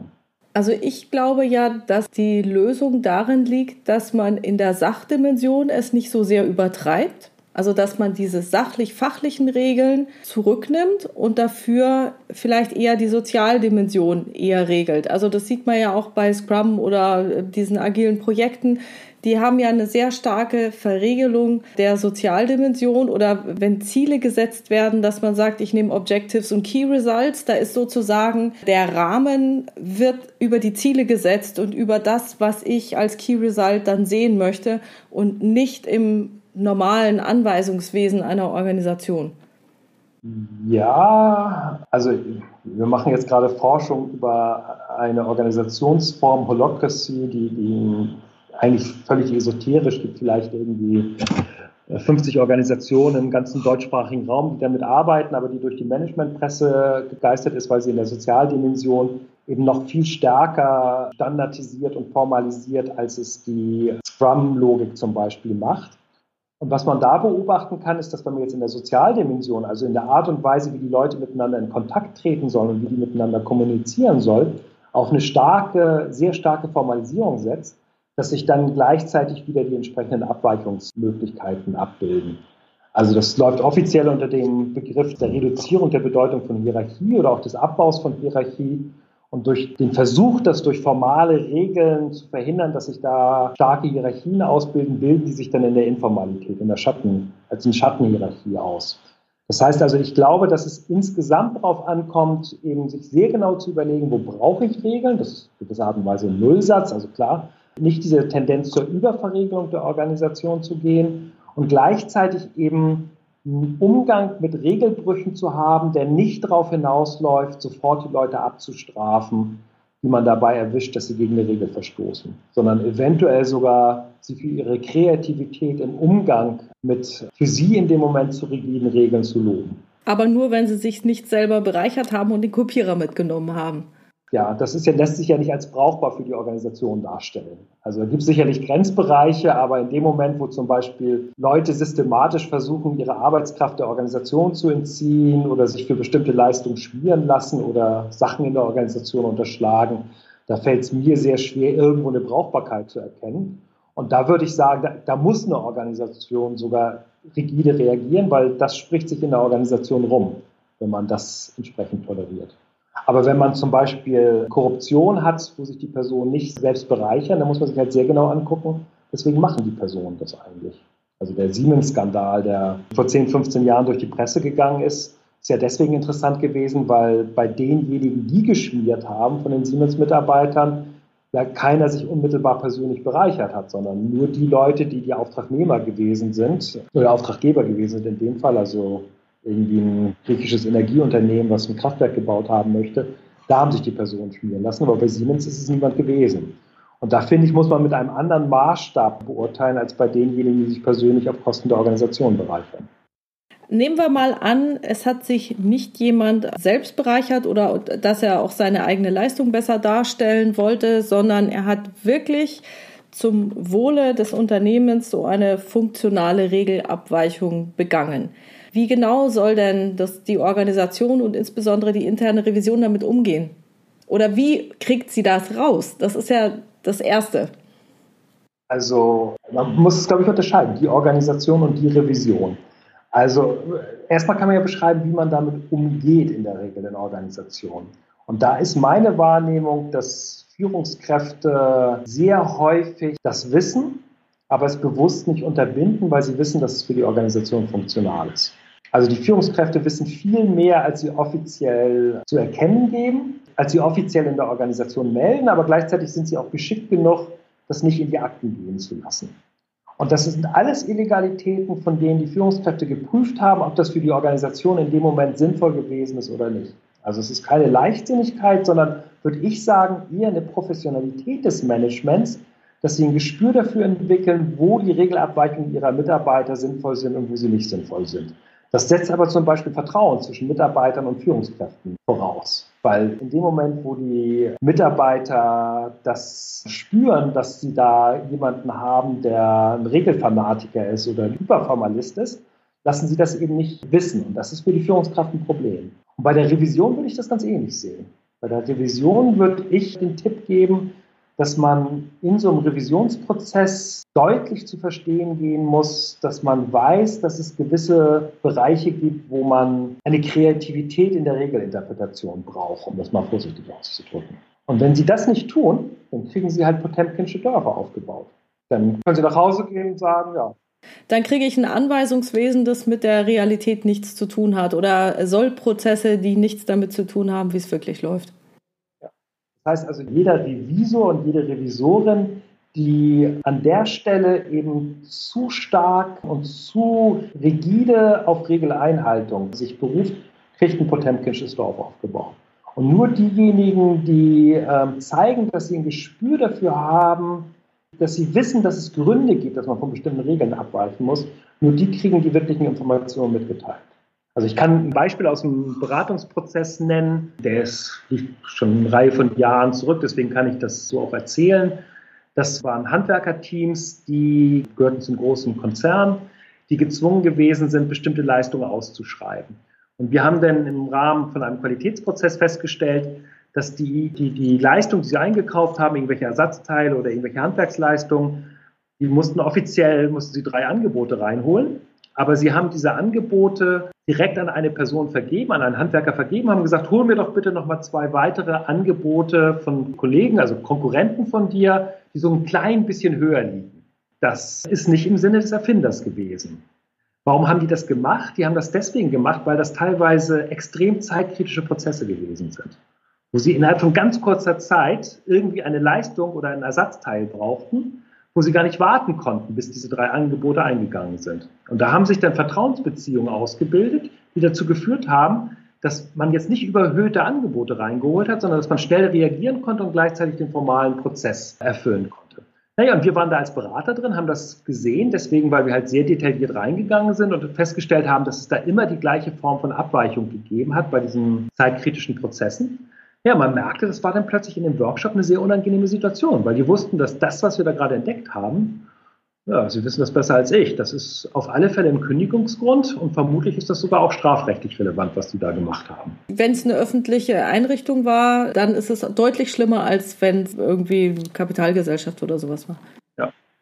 Also ich glaube ja, dass die Lösung darin liegt, dass man in der Sachdimension es nicht so sehr übertreibt, Also, dass man diese sachlich-fachlichen Regeln zurücknimmt und dafür vielleicht eher die Sozialdimension eher regelt. Also, das sieht man ja auch bei Scrum oder diesen agilen Projekten. Die haben ja eine sehr starke Verregelung der Sozialdimension oder wenn Ziele gesetzt werden, dass man sagt, ich nehme Objectives und Key Results, da ist sozusagen der Rahmen wird über die Ziele gesetzt und über das, was ich als Key Result dann sehen möchte und nicht im normalen Anweisungswesen einer Organisation. Ja, also wir machen jetzt gerade Forschung über eine Organisationsform Holocracy, die, die eigentlich völlig esoterisch, gibt vielleicht irgendwie 50 äh, Organisationen im ganzen deutschsprachigen Raum, die damit arbeiten, aber die durch die Managementpresse gegeistert ist, weil sie in der Sozialdimension eben noch viel stärker standardisiert und formalisiert, als es die Scrum-Logik zum Beispiel macht. Und was man da beobachten kann, ist, dass wenn man jetzt in der Sozialdimension, also in der Art und Weise, wie die Leute miteinander in Kontakt treten sollen und wie die miteinander kommunizieren sollen, auf eine starke, sehr starke Formalisierung setzt, dass sich dann gleichzeitig wieder die entsprechenden Abweichungsmöglichkeiten abbilden. Also das läuft offiziell unter dem Begriff der Reduzierung der Bedeutung von Hierarchie oder auch des Abbaus von Hierarchie. Und durch den Versuch, das durch formale Regeln zu verhindern, dass sich da starke Hierarchien ausbilden, bilden die sich dann in der Informalität, in der Schatten, als eine Schattenhierarchie aus. Das heißt also, ich glaube, dass es insgesamt darauf ankommt, eben sich sehr genau zu überlegen, wo brauche ich Regeln? Das ist in Art und Weise ein Nullsatz. Also klar, nicht diese Tendenz zur Überverregelung der Organisation zu gehen und gleichzeitig eben einen Umgang mit Regelbrüchen zu haben, der nicht darauf hinausläuft, sofort die Leute abzustrafen, die man dabei erwischt, dass sie gegen eine Regel verstoßen, sondern eventuell sogar sie für ihre Kreativität im Umgang mit für sie in dem Moment zu rigiden Regeln zu loben. Aber nur, wenn sie sich nicht selber bereichert haben und den Kopierer mitgenommen haben ja, das ist ja, lässt sich ja nicht als brauchbar für die Organisation darstellen. Also da gibt es sicherlich Grenzbereiche, aber in dem Moment, wo zum Beispiel Leute systematisch versuchen, ihre Arbeitskraft der Organisation zu entziehen oder sich für bestimmte Leistungen schmieren lassen oder Sachen in der Organisation unterschlagen, da fällt es mir sehr schwer, irgendwo eine Brauchbarkeit zu erkennen. Und da würde ich sagen, da, da muss eine Organisation sogar rigide reagieren, weil das spricht sich in der Organisation rum, wenn man das entsprechend toleriert. Aber wenn man zum Beispiel Korruption hat, wo sich die Personen nicht selbst bereichern, dann muss man sich halt sehr genau angucken, weswegen machen die Personen das eigentlich. Also der Siemens-Skandal, der vor 10, 15 Jahren durch die Presse gegangen ist, ist ja deswegen interessant gewesen, weil bei denjenigen, die geschmiert haben von den Siemens-Mitarbeitern, ja keiner sich unmittelbar persönlich bereichert hat, sondern nur die Leute, die die Auftragnehmer gewesen sind oder Auftraggeber gewesen sind in dem Fall, also irgendwie ein griechisches Energieunternehmen, was ein Kraftwerk gebaut haben möchte, da haben sich die Personen schmieren lassen, aber bei Siemens ist es niemand gewesen. Und da finde ich, muss man mit einem anderen Maßstab beurteilen, als bei denjenigen, die sich persönlich auf Kosten der Organisation bereichern. Nehmen wir mal an, es hat sich nicht jemand selbst bereichert oder dass er auch seine eigene Leistung besser darstellen wollte, sondern er hat wirklich zum Wohle des Unternehmens so eine funktionale Regelabweichung begangen. Wie genau soll denn das, die Organisation und insbesondere die interne Revision damit umgehen? Oder wie kriegt sie das raus? Das ist ja das Erste. Also man muss es, glaube ich, unterscheiden, die Organisation und die Revision. Also erstmal kann man ja beschreiben, wie man damit umgeht in der Regel in Organisationen. Und da ist meine Wahrnehmung, dass Führungskräfte sehr häufig das wissen, aber es bewusst nicht unterbinden, weil sie wissen, dass es für die Organisation funktional ist. Also die Führungskräfte wissen viel mehr, als sie offiziell zu erkennen geben, als sie offiziell in der Organisation melden, aber gleichzeitig sind sie auch geschickt genug, das nicht in die Akten gehen zu lassen. Und das sind alles Illegalitäten, von denen die Führungskräfte geprüft haben, ob das für die Organisation in dem Moment sinnvoll gewesen ist oder nicht. Also es ist keine Leichtsinnigkeit, sondern würde ich sagen, eher eine Professionalität des Managements, dass sie ein Gespür dafür entwickeln, wo die Regelabweichungen ihrer Mitarbeiter sinnvoll sind und wo sie nicht sinnvoll sind. Das setzt aber zum Beispiel Vertrauen zwischen Mitarbeitern und Führungskräften voraus. Weil in dem Moment, wo die Mitarbeiter das spüren, dass sie da jemanden haben, der ein Regelfanatiker ist oder ein Überformalist ist, lassen sie das eben nicht wissen. Und das ist für die Führungskraft ein Problem. Und bei der Revision würde ich das ganz ähnlich sehen. Bei der Revision würde ich den Tipp geben, dass man in so einem Revisionsprozess deutlich zu verstehen gehen muss, dass man weiß, dass es gewisse Bereiche gibt, wo man eine Kreativität in der Regelinterpretation braucht, um das mal vorsichtig auszudrücken. Und wenn Sie das nicht tun, dann kriegen Sie halt Potemkinsche Dörfer aufgebaut. Dann können Sie nach Hause gehen und sagen, ja, dann kriege ich ein Anweisungswesen, das mit der Realität nichts zu tun hat oder Sollprozesse, die nichts damit zu tun haben, wie es wirklich läuft. Das heißt also, jeder Revisor und jede Revisorin, die an der Stelle eben zu stark und zu rigide auf Regeleinhaltung sich beruft, kriegt ein Potemkinsches Dorf aufgebaut. Und nur diejenigen, die äh, zeigen, dass sie ein Gespür dafür haben, dass sie wissen, dass es Gründe gibt, dass man von bestimmten Regeln abweichen muss, nur die kriegen die wirklichen Informationen mitgeteilt. Also ich kann ein Beispiel aus dem Beratungsprozess nennen, der ist schon eine Reihe von Jahren zurück, deswegen kann ich das so auch erzählen. Das waren Handwerkerteams, die gehörten zum großen Konzern, die gezwungen gewesen sind, bestimmte Leistungen auszuschreiben. Und wir haben dann im Rahmen von einem Qualitätsprozess festgestellt, dass die, die, die Leistung, die sie eingekauft haben, irgendwelche Ersatzteile oder irgendwelche Handwerksleistungen, die mussten offiziell, mussten sie drei Angebote reinholen. Aber sie haben diese Angebote direkt an eine Person vergeben, an einen Handwerker vergeben, haben gesagt, hol mir doch bitte nochmal zwei weitere Angebote von Kollegen, also Konkurrenten von dir, die so ein klein bisschen höher liegen. Das ist nicht im Sinne des Erfinders gewesen. Warum haben die das gemacht? Die haben das deswegen gemacht, weil das teilweise extrem zeitkritische Prozesse gewesen sind, wo sie innerhalb von ganz kurzer Zeit irgendwie eine Leistung oder ein Ersatzteil brauchten wo sie gar nicht warten konnten, bis diese drei Angebote eingegangen sind. Und da haben sich dann Vertrauensbeziehungen ausgebildet, die dazu geführt haben, dass man jetzt nicht überhöhte Angebote reingeholt hat, sondern dass man schnell reagieren konnte und gleichzeitig den formalen Prozess erfüllen konnte. Naja, und wir waren da als Berater drin, haben das gesehen, deswegen, weil wir halt sehr detailliert reingegangen sind und festgestellt haben, dass es da immer die gleiche Form von Abweichung gegeben hat bei diesen zeitkritischen Prozessen. Ja, man merkte, das war dann plötzlich in dem Workshop eine sehr unangenehme Situation, weil die wussten, dass das, was wir da gerade entdeckt haben, ja, Sie wissen das besser als ich. Das ist auf alle Fälle ein Kündigungsgrund und vermutlich ist das sogar auch strafrechtlich relevant, was die da gemacht haben. Wenn es eine öffentliche Einrichtung war, dann ist es deutlich schlimmer, als wenn es irgendwie Kapitalgesellschaft oder sowas war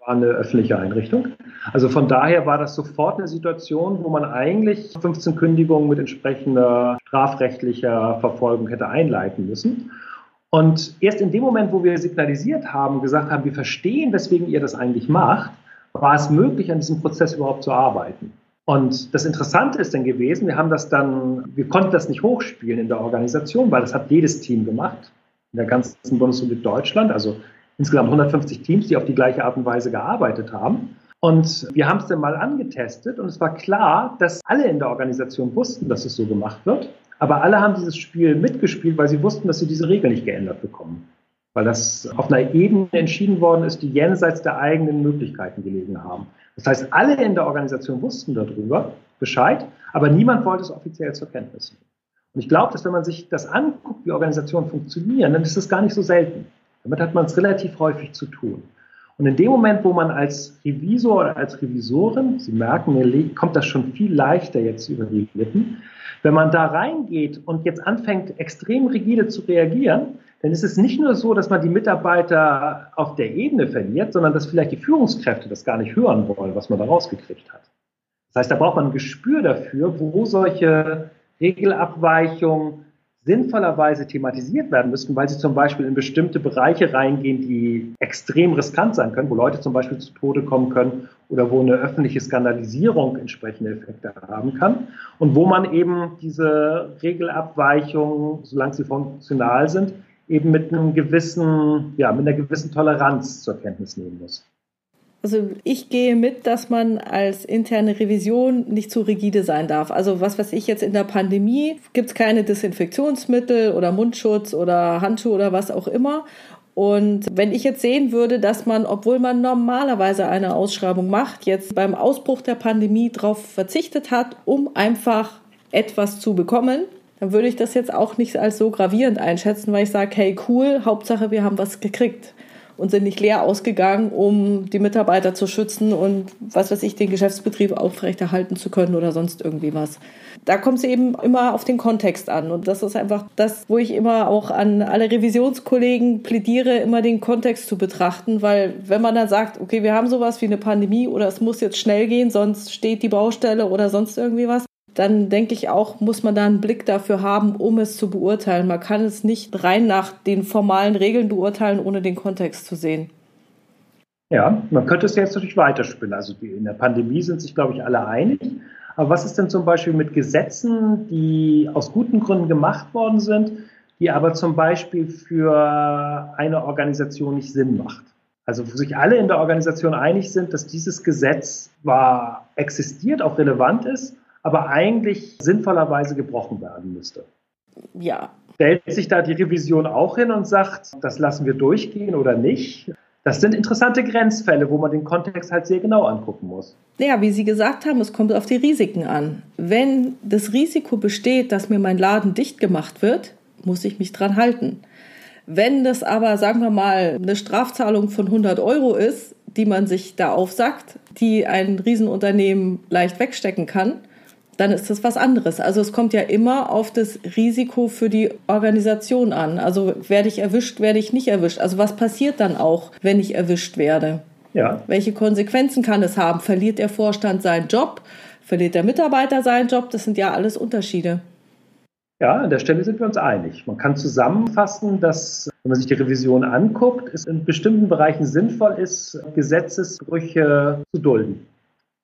war eine öffentliche Einrichtung. Also von daher war das sofort eine Situation, wo man eigentlich 15 Kündigungen mit entsprechender strafrechtlicher Verfolgung hätte einleiten müssen. Und erst in dem Moment, wo wir signalisiert haben, gesagt haben, wir verstehen, weswegen ihr das eigentlich macht, war es möglich, an diesem Prozess überhaupt zu arbeiten. Und das Interessante ist dann gewesen, wir haben das dann, wir konnten das nicht hochspielen in der Organisation, weil das hat jedes Team gemacht, in der ganzen Bundesrepublik Deutschland. Also insgesamt 150 Teams, die auf die gleiche Art und Weise gearbeitet haben. Und wir haben es dann mal angetestet und es war klar, dass alle in der Organisation wussten, dass es so gemacht wird. Aber alle haben dieses Spiel mitgespielt, weil sie wussten, dass sie diese Regel nicht geändert bekommen. Weil das auf einer Ebene entschieden worden ist, die jenseits der eigenen Möglichkeiten gelegen haben. Das heißt, alle in der Organisation wussten darüber Bescheid, aber niemand wollte es offiziell zur Kenntnis nehmen. Und ich glaube, dass wenn man sich das anguckt, wie Organisationen funktionieren, dann ist das gar nicht so selten. Damit hat man es relativ häufig zu tun. Und in dem Moment, wo man als Revisor oder als Revisorin, Sie merken, mir kommt das schon viel leichter jetzt über die Lippen, wenn man da reingeht und jetzt anfängt, extrem rigide zu reagieren, dann ist es nicht nur so, dass man die Mitarbeiter auf der Ebene verliert, sondern dass vielleicht die Führungskräfte das gar nicht hören wollen, was man da rausgekriegt hat. Das heißt, da braucht man ein Gespür dafür, wo solche Regelabweichungen sinnvollerweise thematisiert werden müssten, weil sie zum Beispiel in bestimmte Bereiche reingehen, die extrem riskant sein können, wo Leute zum Beispiel zu Tode kommen können oder wo eine öffentliche Skandalisierung entsprechende Effekte haben kann und wo man eben diese Regelabweichungen, solange sie funktional sind, eben mit einem gewissen, ja, mit einer gewissen Toleranz zur Kenntnis nehmen muss. Also ich gehe mit, dass man als interne Revision nicht zu rigide sein darf. Also was weiß ich jetzt in der Pandemie, gibt es keine Desinfektionsmittel oder Mundschutz oder Handschuhe oder was auch immer. Und wenn ich jetzt sehen würde, dass man, obwohl man normalerweise eine Ausschreibung macht, jetzt beim Ausbruch der Pandemie darauf verzichtet hat, um einfach etwas zu bekommen, dann würde ich das jetzt auch nicht als so gravierend einschätzen, weil ich sage, hey cool, Hauptsache wir haben was gekriegt. Und sind nicht leer ausgegangen, um die Mitarbeiter zu schützen und was weiß ich, den Geschäftsbetrieb aufrechterhalten zu können oder sonst irgendwie was. Da kommt es eben immer auf den Kontext an. Und das ist einfach das, wo ich immer auch an alle Revisionskollegen plädiere, immer den Kontext zu betrachten, weil wenn man dann sagt, okay, wir haben sowas wie eine Pandemie oder es muss jetzt schnell gehen, sonst steht die Baustelle oder sonst irgendwie was, dann denke ich auch, muss man da einen Blick dafür haben, um es zu beurteilen. Man kann es nicht rein nach den formalen Regeln beurteilen, ohne den Kontext zu sehen. Ja, man könnte es jetzt natürlich weiterspinnen. Also in der Pandemie sind sich, glaube ich, alle einig. Aber was ist denn zum Beispiel mit Gesetzen, die aus guten Gründen gemacht worden sind, die aber zum Beispiel für eine Organisation nicht Sinn macht? Also wo sich alle in der Organisation einig sind, dass dieses Gesetz zwar existiert, auch relevant ist, aber eigentlich sinnvollerweise gebrochen werden müsste. Ja. Stellt sich da die Revision auch hin und sagt, das lassen wir durchgehen oder nicht? Das sind interessante Grenzfälle, wo man den Kontext halt sehr genau angucken muss. Ja, wie Sie gesagt haben, es kommt auf die Risiken an. Wenn das Risiko besteht, dass mir mein Laden dicht gemacht wird, muss ich mich dran halten. Wenn das aber, sagen wir mal, eine Strafzahlung von 100 Euro ist, die man sich da aufsagt, die ein Riesenunternehmen leicht wegstecken kann, dann ist das was anderes. Also es kommt ja immer auf das Risiko für die Organisation an. Also werde ich erwischt, werde ich nicht erwischt. Also was passiert dann auch, wenn ich erwischt werde? Ja. Welche Konsequenzen kann es haben? Verliert der Vorstand seinen Job? Verliert der Mitarbeiter seinen Job? Das sind ja alles Unterschiede. Ja, an der Stelle sind wir uns einig. Man kann zusammenfassen, dass, wenn man sich die Revision anguckt, es in bestimmten Bereichen sinnvoll ist, Gesetzesbrüche zu dulden.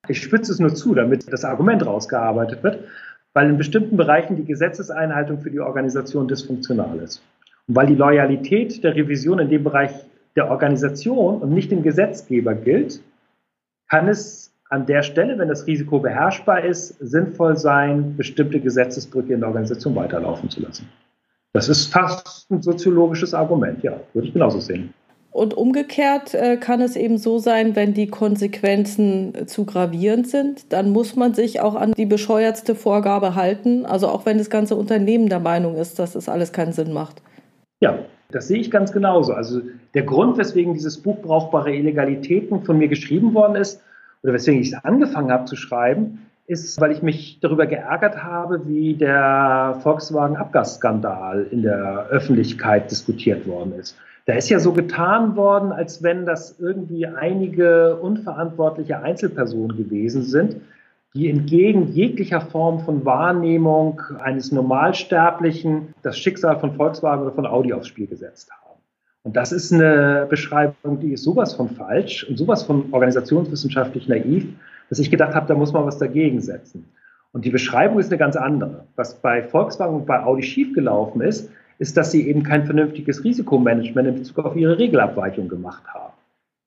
Ich spitze es nur zu, damit das Argument rausgearbeitet wird, weil in bestimmten Bereichen die Gesetzeseinhaltung für die Organisation dysfunktional ist. Und weil die Loyalität der Revision in dem Bereich der Organisation und nicht dem Gesetzgeber gilt, kann es an der Stelle, wenn das Risiko beherrschbar ist, sinnvoll sein, bestimmte Gesetzesbrüche in der Organisation weiterlaufen zu lassen. Das ist fast ein soziologisches Argument, ja, würde ich genauso sehen. Und umgekehrt äh, kann es eben so sein, wenn die Konsequenzen zu gravierend sind, dann muss man sich auch an die bescheuertste Vorgabe halten, also auch wenn das ganze Unternehmen der Meinung ist, dass das alles keinen Sinn macht. Ja, das sehe ich ganz genauso. Also der Grund, weswegen dieses Buch Brauchbare Illegalitäten von mir geschrieben worden ist, oder weswegen ich es angefangen habe zu schreiben, ist, weil ich mich darüber geärgert habe, wie der Volkswagen-Abgasskandal in der Öffentlichkeit diskutiert worden ist. Da ist ja so getan worden, als wenn das irgendwie einige unverantwortliche Einzelpersonen gewesen sind, die entgegen jeglicher Form von Wahrnehmung eines Normalsterblichen das Schicksal von Volkswagen oder von Audi aufs Spiel gesetzt haben. Und das ist eine Beschreibung, die ist sowas von falsch und sowas von organisationswissenschaftlich naiv, dass ich gedacht habe, da muss man was dagegen setzen. Und die Beschreibung ist eine ganz andere. Was bei Volkswagen und bei Audi schiefgelaufen ist, ist, dass sie eben kein vernünftiges Risikomanagement in Bezug auf ihre Regelabweichung gemacht haben.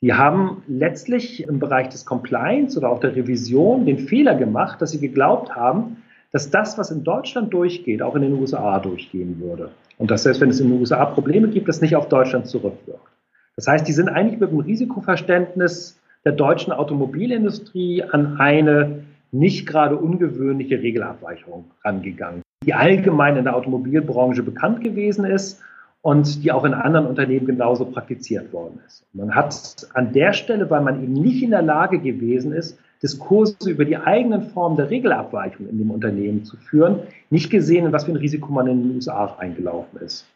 Die haben letztlich im Bereich des Compliance oder auch der Revision den Fehler gemacht, dass sie geglaubt haben, dass das, was in Deutschland durchgeht, auch in den USA durchgehen würde. Und dass selbst wenn es in den USA Probleme gibt, das nicht auf Deutschland zurückwirkt. Das heißt, die sind eigentlich mit dem Risikoverständnis der deutschen Automobilindustrie an eine nicht gerade ungewöhnliche Regelabweichung rangegangen die allgemein in der Automobilbranche bekannt gewesen ist und die auch in anderen Unternehmen genauso praktiziert worden ist. Man hat an der Stelle, weil man eben nicht in der Lage gewesen ist, Diskurse über die eigenen Formen der Regelabweichung in dem Unternehmen zu führen, nicht gesehen, in was für ein Risiko man in den USA eingelaufen ist.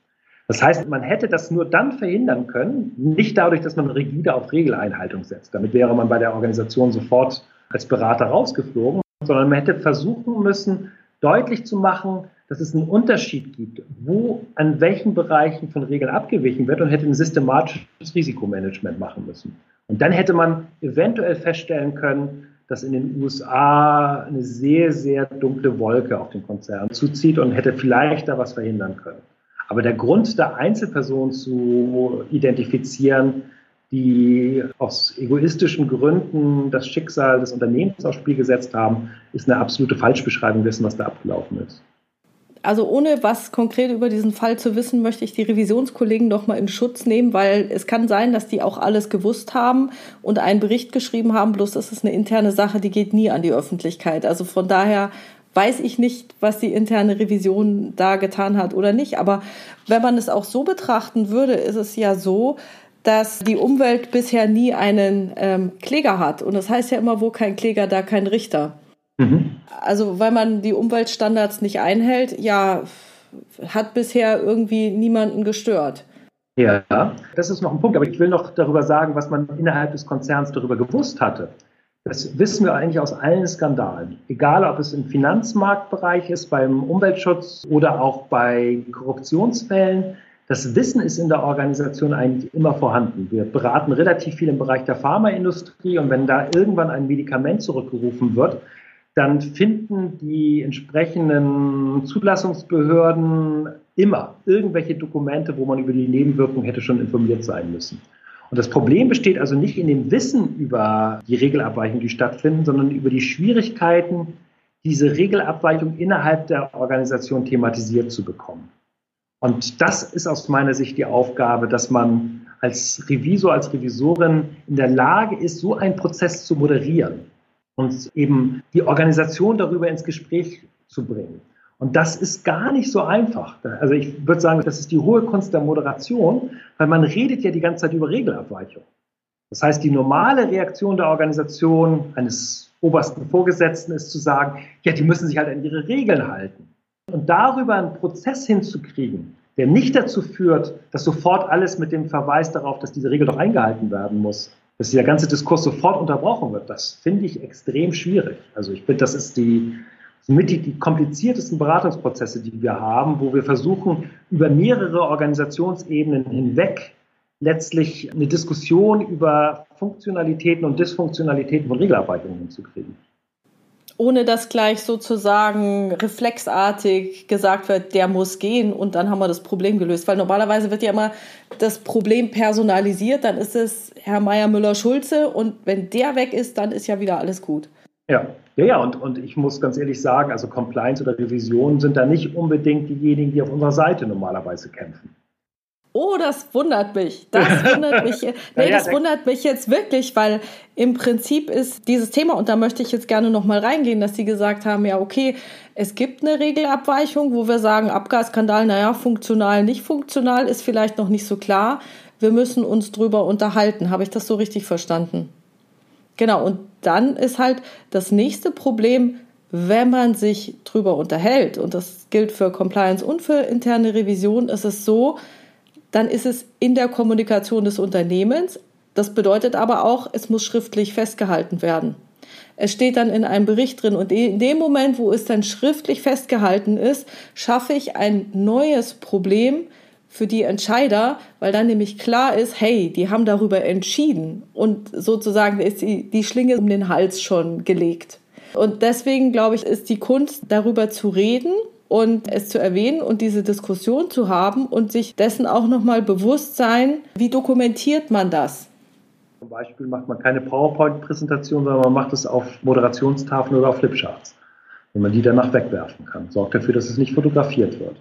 Das heißt, man hätte das nur dann verhindern können, nicht dadurch, dass man rigide auf Regeleinhaltung setzt. Damit wäre man bei der Organisation sofort als Berater rausgeflogen, sondern man hätte versuchen müssen, deutlich zu machen, dass es einen Unterschied gibt, wo an welchen Bereichen von Regeln abgewichen wird und hätte ein systematisches Risikomanagement machen müssen. Und dann hätte man eventuell feststellen können, dass in den USA eine sehr, sehr dunkle Wolke auf den Konzern zuzieht und hätte vielleicht da was verhindern können. Aber der Grund der Einzelperson zu identifizieren, die aus egoistischen Gründen das Schicksal des Unternehmens aufs Spiel gesetzt haben, ist eine absolute Falschbeschreibung dessen, was da abgelaufen ist. Also ohne was konkret über diesen Fall zu wissen, möchte ich die Revisionskollegen doch mal in Schutz nehmen, weil es kann sein, dass die auch alles gewusst haben und einen Bericht geschrieben haben, bloß das ist eine interne Sache, die geht nie an die Öffentlichkeit. Also von daher weiß ich nicht, was die interne Revision da getan hat oder nicht. Aber wenn man es auch so betrachten würde, ist es ja so, dass die Umwelt bisher nie einen ähm, Kläger hat. Und das heißt ja immer, wo kein Kläger, da kein Richter. Mhm. Also weil man die Umweltstandards nicht einhält, ja, hat bisher irgendwie niemanden gestört. Ja, das ist noch ein Punkt. Aber ich will noch darüber sagen, was man innerhalb des Konzerns darüber gewusst hatte. Das wissen wir eigentlich aus allen Skandalen. Egal, ob es im Finanzmarktbereich ist, beim Umweltschutz oder auch bei Korruptionsfällen. Das Wissen ist in der Organisation eigentlich immer vorhanden. Wir beraten relativ viel im Bereich der Pharmaindustrie und wenn da irgendwann ein Medikament zurückgerufen wird, dann finden die entsprechenden Zulassungsbehörden immer irgendwelche Dokumente, wo man über die Nebenwirkungen hätte schon informiert sein müssen. Und das Problem besteht also nicht in dem Wissen über die Regelabweichungen, die stattfinden, sondern über die Schwierigkeiten, diese Regelabweichung innerhalb der Organisation thematisiert zu bekommen. Und das ist aus meiner Sicht die Aufgabe, dass man als Revisor, als Revisorin in der Lage ist, so einen Prozess zu moderieren und eben die Organisation darüber ins Gespräch zu bringen. Und das ist gar nicht so einfach. Also ich würde sagen, das ist die hohe Kunst der Moderation, weil man redet ja die ganze Zeit über Regelabweichung. Das heißt, die normale Reaktion der Organisation eines obersten Vorgesetzten ist zu sagen, ja, die müssen sich halt an ihre Regeln halten. Und darüber einen Prozess hinzukriegen, der nicht dazu führt, dass sofort alles mit dem Verweis darauf, dass diese Regel doch eingehalten werden muss, dass der ganze Diskurs sofort unterbrochen wird, das finde ich extrem schwierig. Also ich finde, das ist die, mit die, die kompliziertesten Beratungsprozesse, die wir haben, wo wir versuchen, über mehrere Organisationsebenen hinweg letztlich eine Diskussion über Funktionalitäten und Dysfunktionalitäten von Regelabweichungen hinzukriegen ohne dass gleich sozusagen reflexartig gesagt wird, der muss gehen und dann haben wir das Problem gelöst. Weil normalerweise wird ja immer das Problem personalisiert, dann ist es Herr Meier Müller-Schulze und wenn der weg ist, dann ist ja wieder alles gut. Ja, ja, ja, und, und ich muss ganz ehrlich sagen, also Compliance oder Revision sind da nicht unbedingt diejenigen, die auf unserer Seite normalerweise kämpfen. Oh, das wundert mich. Das wundert mich. Nee, das wundert mich jetzt wirklich, weil im Prinzip ist dieses Thema, und da möchte ich jetzt gerne nochmal reingehen, dass Sie gesagt haben, ja, okay, es gibt eine Regelabweichung, wo wir sagen, Abgasskandal, naja, funktional, nicht funktional, ist vielleicht noch nicht so klar. Wir müssen uns drüber unterhalten. Habe ich das so richtig verstanden? Genau, und dann ist halt das nächste Problem, wenn man sich drüber unterhält, und das gilt für Compliance und für interne Revision, ist es so, dann ist es in der Kommunikation des Unternehmens. Das bedeutet aber auch, es muss schriftlich festgehalten werden. Es steht dann in einem Bericht drin und in dem Moment, wo es dann schriftlich festgehalten ist, schaffe ich ein neues Problem für die Entscheider, weil dann nämlich klar ist, hey, die haben darüber entschieden und sozusagen ist die, Schlinge um den Hals schon gelegt. Und deswegen glaube ich, ist die Kunst darüber zu reden und es zu erwähnen und diese Diskussion zu haben und sich dessen auch nochmal bewusst sein, wie dokumentiert man das? Zum Beispiel macht man keine PowerPoint-Präsentation, sondern man macht es auf Moderationstafeln oder auf Flipcharts. Wenn man die danach wegwerfen kann, sorgt dafür, dass es nicht fotografiert wird.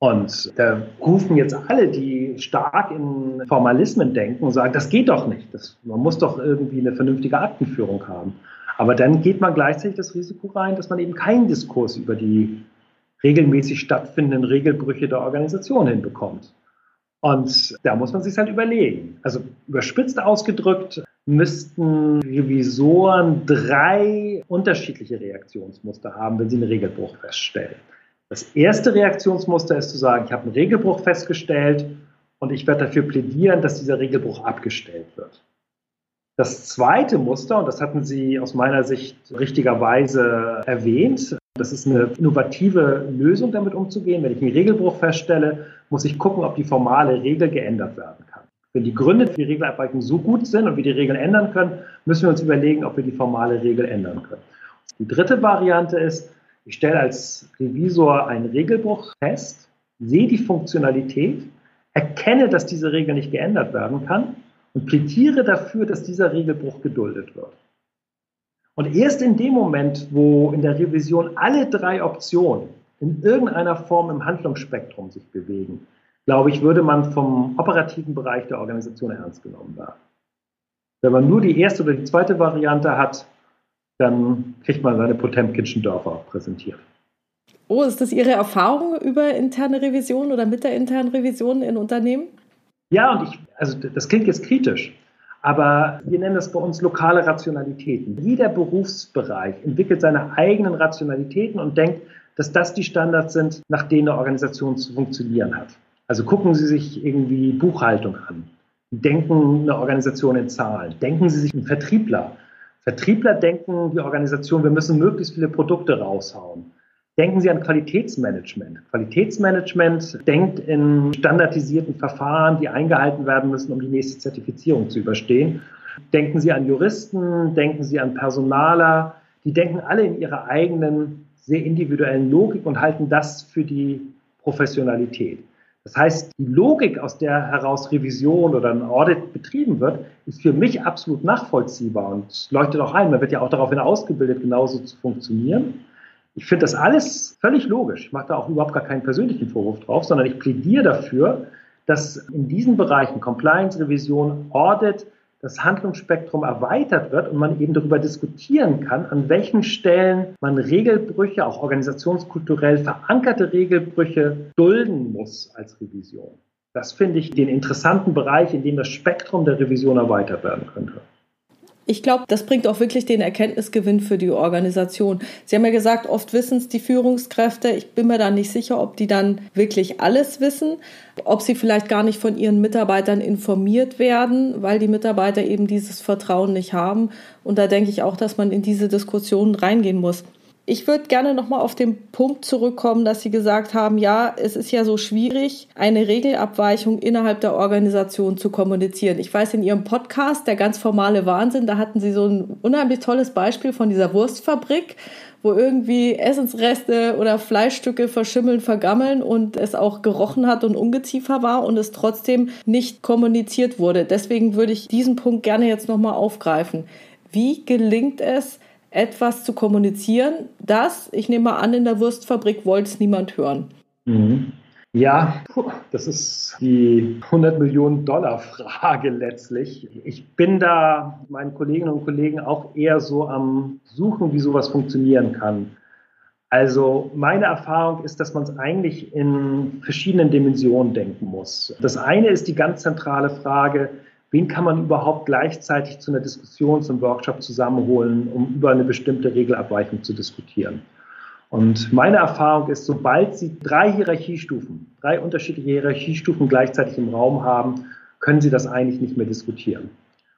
Und da rufen jetzt alle, die stark in Formalismen denken und sagen, das geht doch nicht. Das, man muss doch irgendwie eine vernünftige Aktenführung haben. Aber dann geht man gleichzeitig das Risiko rein, dass man eben keinen Diskurs über die regelmäßig stattfindenden Regelbrüche der Organisation hinbekommt. Und da muss man sich halt überlegen. Also überspitzt ausgedrückt müssten Revisoren drei unterschiedliche Reaktionsmuster haben, wenn sie einen Regelbruch feststellen. Das erste Reaktionsmuster ist zu sagen, ich habe einen Regelbruch festgestellt und ich werde dafür plädieren, dass dieser Regelbruch abgestellt wird. Das zweite Muster, und das hatten Sie aus meiner Sicht richtigerweise erwähnt, das ist eine innovative Lösung, damit umzugehen. Wenn ich einen Regelbruch feststelle, muss ich gucken, ob die formale Regel geändert werden kann. Wenn die Gründe für die Regelabweichung so gut sind und wir die Regeln ändern können, müssen wir uns überlegen, ob wir die formale Regel ändern können. Die dritte Variante ist, ich stelle als Revisor einen Regelbruch fest, sehe die Funktionalität, erkenne, dass diese Regel nicht geändert werden kann und plädiere dafür, dass dieser Regelbruch geduldet wird. Und erst in dem Moment, wo in der Revision alle drei Optionen in irgendeiner Form im Handlungsspektrum sich bewegen, glaube ich, würde man vom operativen Bereich der Organisation ernst genommen werden. Wenn man nur die erste oder die zweite Variante hat, dann kriegt man seine Potemkinschen Dörfer präsentiert. Oh, ist das Ihre Erfahrung über interne Revision oder mit der internen Revision in Unternehmen? Ja, und ich, also das klingt jetzt kritisch, aber wir nennen das bei uns lokale Rationalitäten. Jeder Berufsbereich entwickelt seine eigenen Rationalitäten und denkt, dass das die Standards sind, nach denen eine Organisation zu funktionieren hat. Also gucken Sie sich irgendwie Buchhaltung an. Denken eine Organisation in Zahlen. Denken Sie sich einen Vertriebler. Vertriebler denken die Organisation, wir müssen möglichst viele Produkte raushauen. Denken Sie an Qualitätsmanagement. Qualitätsmanagement denkt in standardisierten Verfahren, die eingehalten werden müssen, um die nächste Zertifizierung zu überstehen. Denken Sie an Juristen, denken Sie an Personaler. Die denken alle in ihrer eigenen, sehr individuellen Logik und halten das für die Professionalität. Das heißt, die Logik, aus der heraus Revision oder ein Audit betrieben wird, ist für mich absolut nachvollziehbar und leuchtet auch ein. Man wird ja auch daraufhin ausgebildet, genauso zu funktionieren. Ich finde das alles völlig logisch. Ich mache da auch überhaupt gar keinen persönlichen Vorwurf drauf, sondern ich plädiere dafür, dass in diesen Bereichen Compliance, Revision, Audit das Handlungsspektrum erweitert wird und man eben darüber diskutieren kann, an welchen Stellen man Regelbrüche, auch organisationskulturell verankerte Regelbrüche dulden muss als Revision. Das finde ich den interessanten Bereich, in dem das Spektrum der Revision erweitert werden könnte. Ich glaube, das bringt auch wirklich den Erkenntnisgewinn für die Organisation. Sie haben ja gesagt, oft wissen es die Führungskräfte. Ich bin mir da nicht sicher, ob die dann wirklich alles wissen, ob sie vielleicht gar nicht von ihren Mitarbeitern informiert werden, weil die Mitarbeiter eben dieses Vertrauen nicht haben. Und da denke ich auch, dass man in diese Diskussion reingehen muss. Ich würde gerne nochmal auf den Punkt zurückkommen, dass Sie gesagt haben, ja, es ist ja so schwierig, eine Regelabweichung innerhalb der Organisation zu kommunizieren. Ich weiß, in Ihrem Podcast, der ganz formale Wahnsinn, da hatten Sie so ein unheimlich tolles Beispiel von dieser Wurstfabrik, wo irgendwie Essensreste oder Fleischstücke verschimmeln, vergammeln und es auch gerochen hat und ungeziefer war und es trotzdem nicht kommuniziert wurde. Deswegen würde ich diesen Punkt gerne jetzt nochmal aufgreifen. Wie gelingt es, etwas zu kommunizieren, das, ich nehme mal an, in der Wurstfabrik wollte es niemand hören. Mhm. Ja, das ist die 100 Millionen Dollar Frage letztlich. Ich bin da meinen Kolleginnen und Kollegen auch eher so am Suchen, wie sowas funktionieren kann. Also meine Erfahrung ist, dass man es eigentlich in verschiedenen Dimensionen denken muss. Das eine ist die ganz zentrale Frage, wen kann man überhaupt gleichzeitig zu einer Diskussion, zum Workshop zusammenholen, um über eine bestimmte Regelabweichung zu diskutieren. Und meine Erfahrung ist, sobald Sie drei Hierarchiestufen, drei unterschiedliche Hierarchiestufen gleichzeitig im Raum haben, können Sie das eigentlich nicht mehr diskutieren.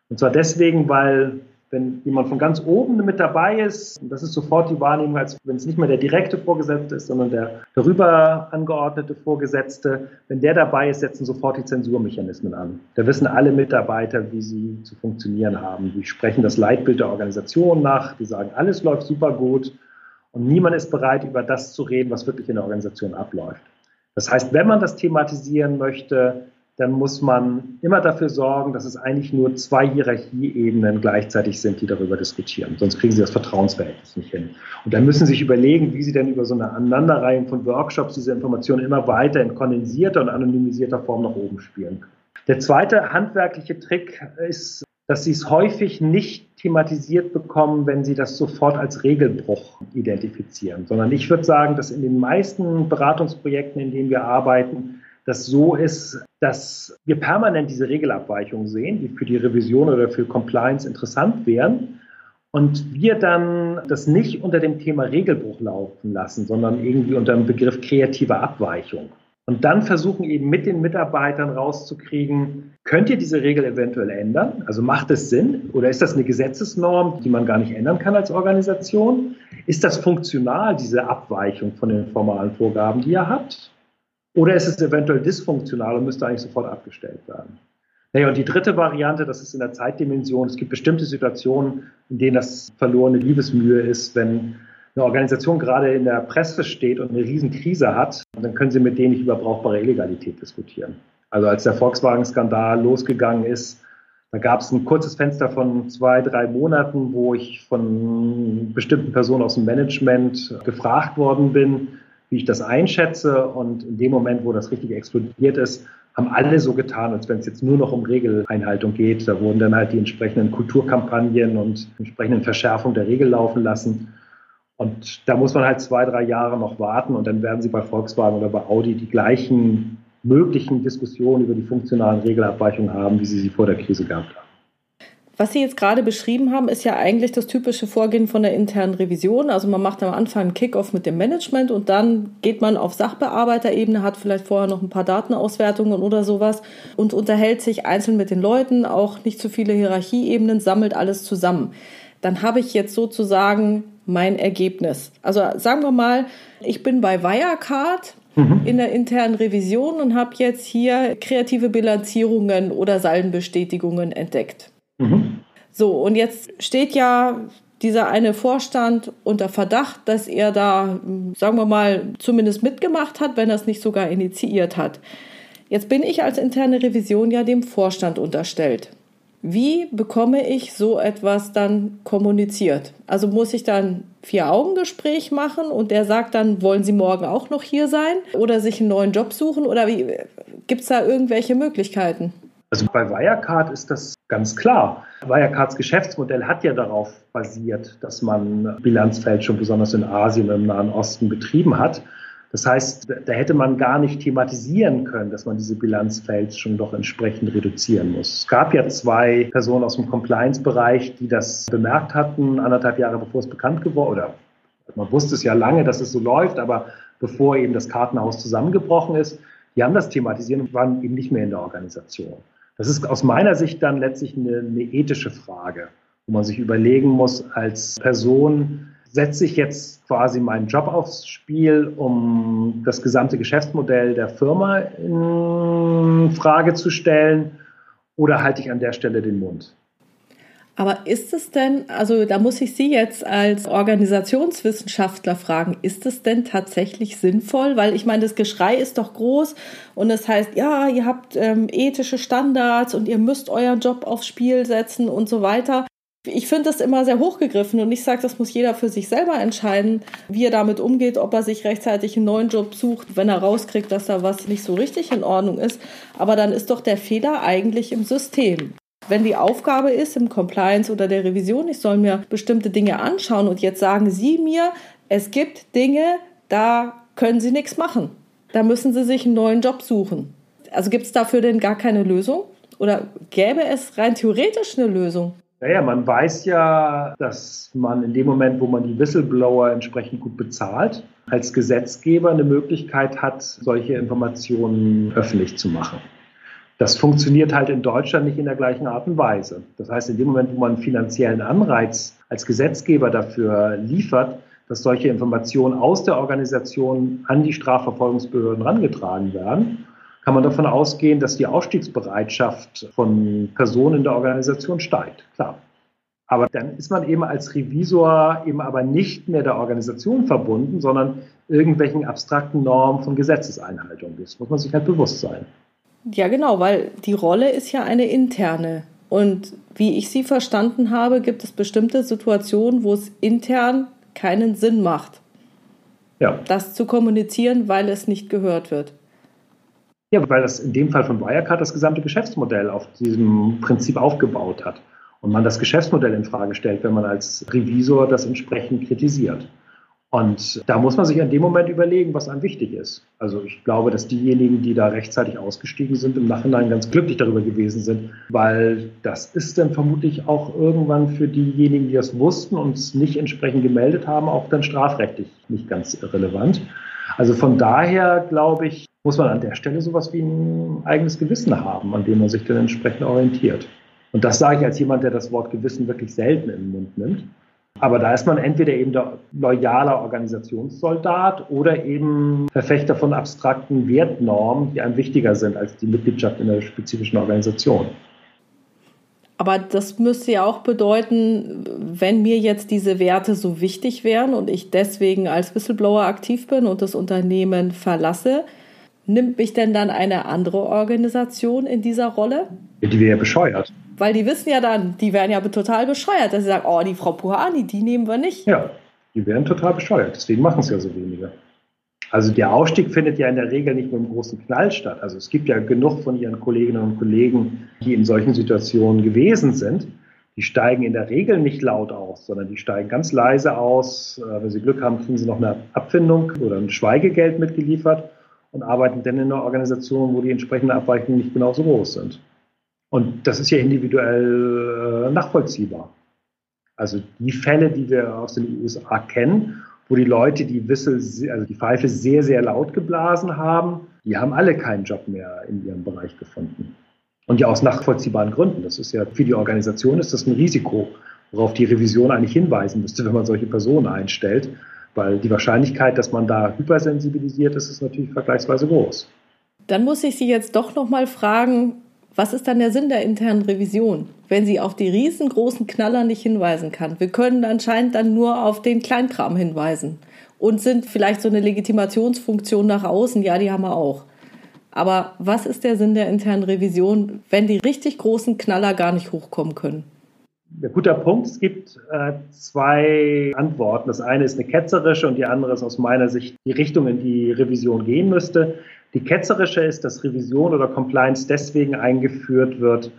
Und zwar deswegen, weil wenn jemand von ganz oben mit dabei ist, das ist sofort die Wahrnehmung, als wenn es nicht mehr der direkte Vorgesetzte ist, sondern der darüber angeordnete Vorgesetzte, wenn der dabei ist, setzen sofort die Zensurmechanismen an. Da wissen alle Mitarbeiter, wie sie zu funktionieren haben. Die sprechen das Leitbild der Organisation nach, die sagen, alles läuft super gut und niemand ist bereit, über das zu reden, was wirklich in der Organisation abläuft. Das heißt, wenn man das thematisieren möchte, dann muss man immer dafür sorgen, dass es eigentlich nur zwei Hierarchieebenen gleichzeitig sind, die darüber diskutieren. Sonst kriegen sie das Vertrauensverhältnis nicht hin. Und dann müssen sie sich überlegen, wie sie denn über so eine Aneinanderreihung von Workshops diese Informationen immer weiter in kondensierter und anonymisierter Form nach oben spielen. Der zweite handwerkliche Trick ist, dass sie es häufig nicht thematisiert bekommen, wenn sie das sofort als Regelbruch identifizieren, sondern ich würde sagen, dass in den meisten Beratungsprojekten, in denen wir arbeiten, das so ist, dass wir permanent diese Regelabweichungen sehen, die für die Revision oder für Compliance interessant wären. Und wir dann das nicht unter dem Thema Regelbruch laufen lassen, sondern irgendwie unter dem Begriff kreative Abweichung. Und dann versuchen eben mit den Mitarbeitern rauszukriegen, könnt ihr diese Regel eventuell ändern? Also macht es Sinn? Oder ist das eine Gesetzesnorm, die man gar nicht ändern kann als Organisation? Ist das funktional, diese Abweichung von den formalen Vorgaben, die ihr habt? Oder ist es eventuell dysfunktional und müsste eigentlich sofort abgestellt werden? Naja, und die dritte Variante, das ist in der Zeitdimension. Es gibt bestimmte Situationen, in denen das verlorene Liebesmühe ist, wenn eine Organisation gerade in der Presse steht und eine Riesenkrise hat, dann können Sie mit denen nicht über brauchbare Illegalität diskutieren. Also als der Volkswagen-Skandal losgegangen ist, da gab es ein kurzes Fenster von zwei, drei Monaten, wo ich von bestimmten Personen aus dem Management gefragt worden bin, wie ich das einschätze. Und in dem Moment, wo das richtig explodiert ist, haben alle so getan, als wenn es jetzt nur noch um Regeleinhaltung geht. Da wurden dann halt die entsprechenden Kulturkampagnen und entsprechenden Verschärfungen der Regel laufen lassen. Und da muss man halt zwei, drei Jahre noch warten und dann werden sie bei Volkswagen oder bei Audi die gleichen möglichen Diskussionen über die funktionalen Regelabweichungen haben, wie Sie sie vor der Krise gehabt haben. Was Sie jetzt gerade beschrieben haben, ist ja eigentlich das typische Vorgehen von der internen Revision. Also man macht am Anfang einen Kickoff mit dem Management und dann geht man auf Sachbearbeiterebene, hat vielleicht vorher noch ein paar Datenauswertungen oder sowas und unterhält sich einzeln mit den Leuten, auch nicht zu viele Hierarchieebenen, sammelt alles zusammen. Dann habe ich jetzt sozusagen mein Ergebnis. Also sagen wir mal, ich bin bei Wirecard mhm. in der internen Revision und habe jetzt hier kreative Bilanzierungen oder Saldenbestätigungen entdeckt. Mhm. So, und jetzt steht ja dieser eine Vorstand unter Verdacht, dass er da, sagen wir mal, zumindest mitgemacht hat, wenn er es nicht sogar initiiert hat. Jetzt bin ich als interne Revision ja dem Vorstand unterstellt. Wie bekomme ich so etwas dann kommuniziert? Also muss ich dann Vier-Augen-Gespräch machen und der sagt dann, wollen Sie morgen auch noch hier sein oder sich einen neuen Job suchen oder gibt es da irgendwelche Möglichkeiten? Also bei Wirecard ist das ganz klar. Wirecards Geschäftsmodell hat ja darauf basiert, dass man Bilanzfälschung besonders in Asien und im Nahen Osten betrieben hat. Das heißt, da hätte man gar nicht thematisieren können, dass man diese Bilanzfälschung doch entsprechend reduzieren muss. Es gab ja zwei Personen aus dem Compliance-Bereich, die das bemerkt hatten, anderthalb Jahre bevor es bekannt geworden oder man wusste es ja lange, dass es so läuft, aber bevor eben das Kartenhaus zusammengebrochen ist, die haben das thematisiert und waren eben nicht mehr in der Organisation. Das ist aus meiner Sicht dann letztlich eine, eine ethische Frage, wo man sich überlegen muss, als Person, setze ich jetzt quasi meinen Job aufs Spiel, um das gesamte Geschäftsmodell der Firma in Frage zu stellen, oder halte ich an der Stelle den Mund? Aber ist es denn, also da muss ich Sie jetzt als Organisationswissenschaftler fragen, ist es denn tatsächlich sinnvoll? Weil ich meine, das Geschrei ist doch groß und es das heißt, ja, ihr habt ähm, ethische Standards und ihr müsst euren Job aufs Spiel setzen und so weiter. Ich finde das immer sehr hochgegriffen und ich sage, das muss jeder für sich selber entscheiden, wie er damit umgeht, ob er sich rechtzeitig einen neuen Job sucht, wenn er rauskriegt, dass da was nicht so richtig in Ordnung ist. Aber dann ist doch der Fehler eigentlich im System. Wenn die Aufgabe ist im Compliance oder der Revision, ich soll mir bestimmte Dinge anschauen und jetzt sagen Sie mir, es gibt Dinge, da können Sie nichts machen. Da müssen Sie sich einen neuen Job suchen. Also gibt es dafür denn gar keine Lösung? Oder gäbe es rein theoretisch eine Lösung? Naja, man weiß ja, dass man in dem Moment, wo man die Whistleblower entsprechend gut bezahlt, als Gesetzgeber eine Möglichkeit hat, solche Informationen öffentlich zu machen. Das funktioniert halt in Deutschland nicht in der gleichen Art und Weise. Das heißt, in dem Moment, wo man einen finanziellen Anreiz als Gesetzgeber dafür liefert, dass solche Informationen aus der Organisation an die Strafverfolgungsbehörden herangetragen werden, kann man davon ausgehen, dass die Ausstiegsbereitschaft von Personen in der Organisation steigt. Klar. Aber dann ist man eben als Revisor eben aber nicht mehr der Organisation verbunden, sondern irgendwelchen abstrakten Normen von Gesetzeseinhaltung. Das muss man sich halt bewusst sein. Ja, genau, weil die Rolle ist ja eine interne. Und wie ich sie verstanden habe, gibt es bestimmte Situationen, wo es intern keinen Sinn macht, ja. das zu kommunizieren, weil es nicht gehört wird. Ja, weil das in dem Fall von Wirecard das gesamte Geschäftsmodell auf diesem Prinzip aufgebaut hat und man das Geschäftsmodell in Frage stellt, wenn man als Revisor das entsprechend kritisiert. Und da muss man sich an dem Moment überlegen, was einem wichtig ist. Also ich glaube, dass diejenigen, die da rechtzeitig ausgestiegen sind, im Nachhinein ganz glücklich darüber gewesen sind, weil das ist dann vermutlich auch irgendwann für diejenigen, die das wussten und es nicht entsprechend gemeldet haben, auch dann strafrechtlich nicht ganz irrelevant. Also von daher, glaube ich, muss man an der Stelle sowas wie ein eigenes Gewissen haben, an dem man sich dann entsprechend orientiert. Und das sage ich als jemand, der das Wort Gewissen wirklich selten in den Mund nimmt. Aber da ist man entweder eben der loyaler Organisationssoldat oder eben Verfechter von abstrakten Wertnormen, die einem wichtiger sind als die Mitgliedschaft in der spezifischen Organisation. Aber das müsste ja auch bedeuten, wenn mir jetzt diese Werte so wichtig wären und ich deswegen als Whistleblower aktiv bin und das Unternehmen verlasse, nimmt mich denn dann eine andere Organisation in dieser Rolle? Die wäre ja bescheuert. Weil die wissen ja dann, die wären ja total bescheuert, dass sie sagen, oh, die Frau Puhani, die nehmen wir nicht. Ja, die wären total bescheuert. Deswegen machen es ja so wenige. Also der Ausstieg findet ja in der Regel nicht mit einem großen Knall statt. Also es gibt ja genug von ihren Kolleginnen und Kollegen, die in solchen Situationen gewesen sind. Die steigen in der Regel nicht laut aus, sondern die steigen ganz leise aus. Äh, wenn sie Glück haben, kriegen sie noch eine Abfindung oder ein Schweigegeld mitgeliefert und arbeiten dann in einer Organisation, wo die entsprechenden Abweichungen nicht genauso groß sind. Und das ist ja individuell äh, nachvollziehbar. Also die Fälle, die wir aus den USA kennen, wo die Leute die Wissel, also die Pfeife sehr, sehr laut geblasen haben, die haben alle keinen Job mehr in ihrem Bereich gefunden. Und ja aus nachvollziehbaren Gründen. Das ist ja für die Organisation ist das ein Risiko, worauf die Revision eigentlich hinweisen müsste, wenn man solche Personen einstellt. Weil die Wahrscheinlichkeit, dass man da hypersensibilisiert ist, ist natürlich vergleichsweise groß. Dann muss ich Sie jetzt doch noch mal fragen, was ist dann der Sinn der internen Revision, wenn sie auf die riesengroßen Knaller nicht hinweisen kann? Wir können anscheinend dann nur auf den Kleinkram hinweisen und sind vielleicht so eine Legitimationsfunktion nach außen. Ja, die haben wir auch. Aber was ist der Sinn der internen Revision, wenn die richtig großen Knaller gar nicht hochkommen können? Ja, guter Punkt. Es gibt äh, zwei Antworten. Das eine ist eine ketzerische und die andere ist aus meiner Sicht die Richtung, in die Revision gehen müsste. Die ketzerische ist, dass Revision oder Compliance deswegen eingeführt wird,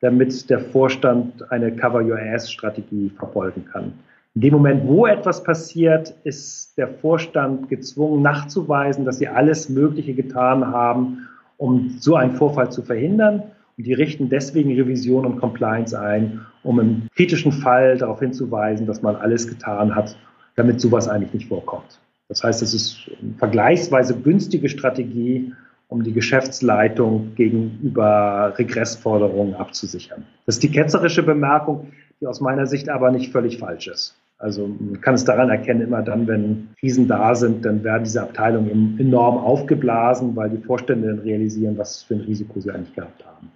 damit der Vorstand eine Cover Your Ass Strategie verfolgen kann. In dem Moment, wo etwas passiert, ist der Vorstand gezwungen nachzuweisen, dass sie alles Mögliche getan haben, um so einen Vorfall zu verhindern. Und die richten deswegen Revision und Compliance ein, um im kritischen Fall darauf hinzuweisen, dass man alles getan hat, damit sowas eigentlich nicht vorkommt. Das heißt, es ist eine vergleichsweise günstige Strategie, um die Geschäftsleitung gegenüber Regressforderungen abzusichern. Das ist die ketzerische Bemerkung, die aus meiner Sicht aber nicht völlig falsch ist. Also man kann es daran erkennen, immer dann, wenn Krisen da sind, dann werden diese Abteilungen enorm aufgeblasen, weil die Vorstände dann realisieren, was für ein Risiko sie eigentlich gehabt haben.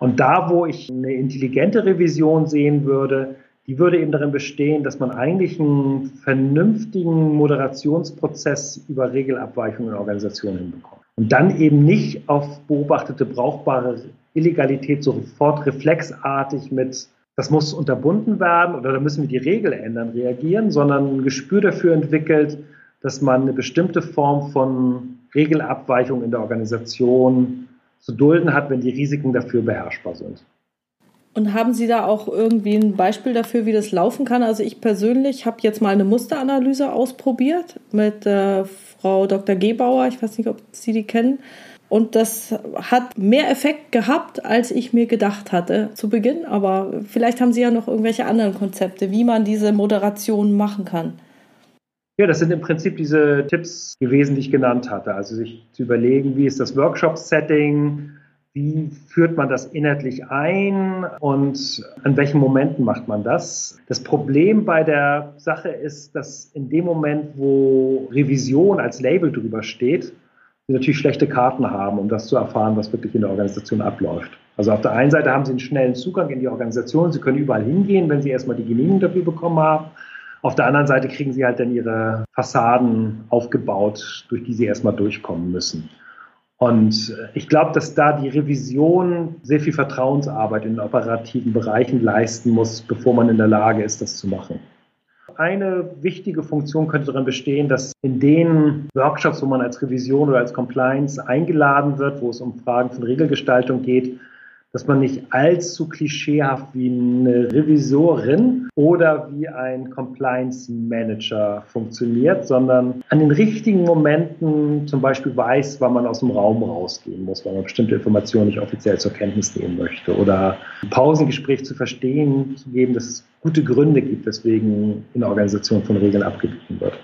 Und da, wo ich eine intelligente Revision sehen würde, die würde eben darin bestehen, dass man eigentlich einen vernünftigen Moderationsprozess über Regelabweichungen in Organisationen hinbekommt. Und dann eben nicht auf beobachtete brauchbare Illegalität sofort reflexartig mit, das muss unterbunden werden oder da müssen wir die Regel ändern, reagieren, sondern ein Gespür dafür entwickelt, dass man eine bestimmte Form von Regelabweichung in der Organisation zu dulden hat, wenn die Risiken dafür beherrschbar sind. Und haben Sie da auch irgendwie ein Beispiel dafür, wie das laufen kann? Also ich persönlich habe jetzt mal eine Musteranalyse ausprobiert mit äh, Frau Dr. Gebauer. Ich weiß nicht, ob Sie die kennen. Und das hat mehr Effekt gehabt, als ich mir gedacht hatte zu Beginn. Aber vielleicht haben Sie ja noch irgendwelche anderen Konzepte, wie man diese Moderation machen kann. Ja, das sind im Prinzip diese Tipps gewesen, die ich genannt hatte. Also sich zu überlegen, wie ist das Workshop-Setting, wie führt man das inhaltlich ein und an welchen Momenten macht man das? Das Problem bei der Sache ist, dass in dem Moment, wo Revision als Label drüber steht, sie natürlich schlechte Karten haben, um das zu erfahren, was wirklich in der Organisation abläuft. Also auf der einen Seite haben sie einen schnellen Zugang in die Organisation, sie können überall hingehen, wenn sie erstmal die Genehmigung dafür bekommen haben. Auf der anderen Seite kriegen sie halt dann ihre Fassaden aufgebaut, durch die sie erstmal durchkommen müssen. Und äh, ich glaube, dass da die Revision sehr viel Vertrauensarbeit in den operativen Bereichen leisten muss, bevor man in der Lage ist, das zu machen. Eine wichtige Funktion könnte darin bestehen, dass in den Workshops, wo man als Revision oder als Compliance eingeladen wird, wo es um Fragen von Regelgestaltung geht, dass man nicht allzu klischeehaft wie eine Revisorin oder wie ein Compliance Manager funktioniert, sondern an den richtigen Momenten zum Beispiel weiß, wann man aus dem Raum rausgehen muss, weil man bestimmte Informationen nicht offiziell zur Kenntnis nehmen möchte oder ein Pausengespräch zu verstehen, zu geben, dass es gute Gründe gibt, weswegen in der Organisation von Regeln abgewichen wird.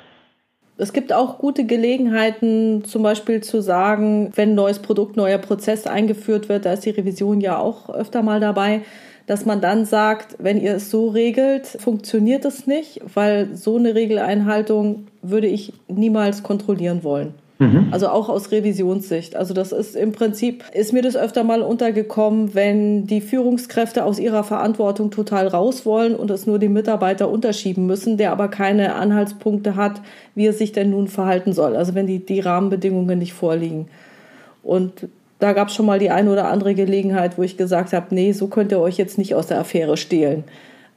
Es gibt auch gute Gelegenheiten, zum Beispiel zu sagen, wenn ein neues Produkt, neuer Prozess eingeführt wird, da ist die Revision ja auch öfter mal dabei, dass man dann sagt, wenn ihr es so regelt, funktioniert es nicht, weil so eine Regeleinhaltung würde ich niemals kontrollieren wollen. Mhm. Also auch aus Revisionssicht. Also das ist im Prinzip, ist mir das öfter mal untergekommen, wenn die Führungskräfte aus ihrer Verantwortung total raus wollen und es nur dem Mitarbeiter unterschieben müssen, der aber keine Anhaltspunkte hat, wie er sich denn nun verhalten soll. Also wenn die, die Rahmenbedingungen nicht vorliegen. Und da gab es schon mal die eine oder andere Gelegenheit, wo ich gesagt habe, nee, so könnt ihr euch jetzt nicht aus der Affäre stehlen.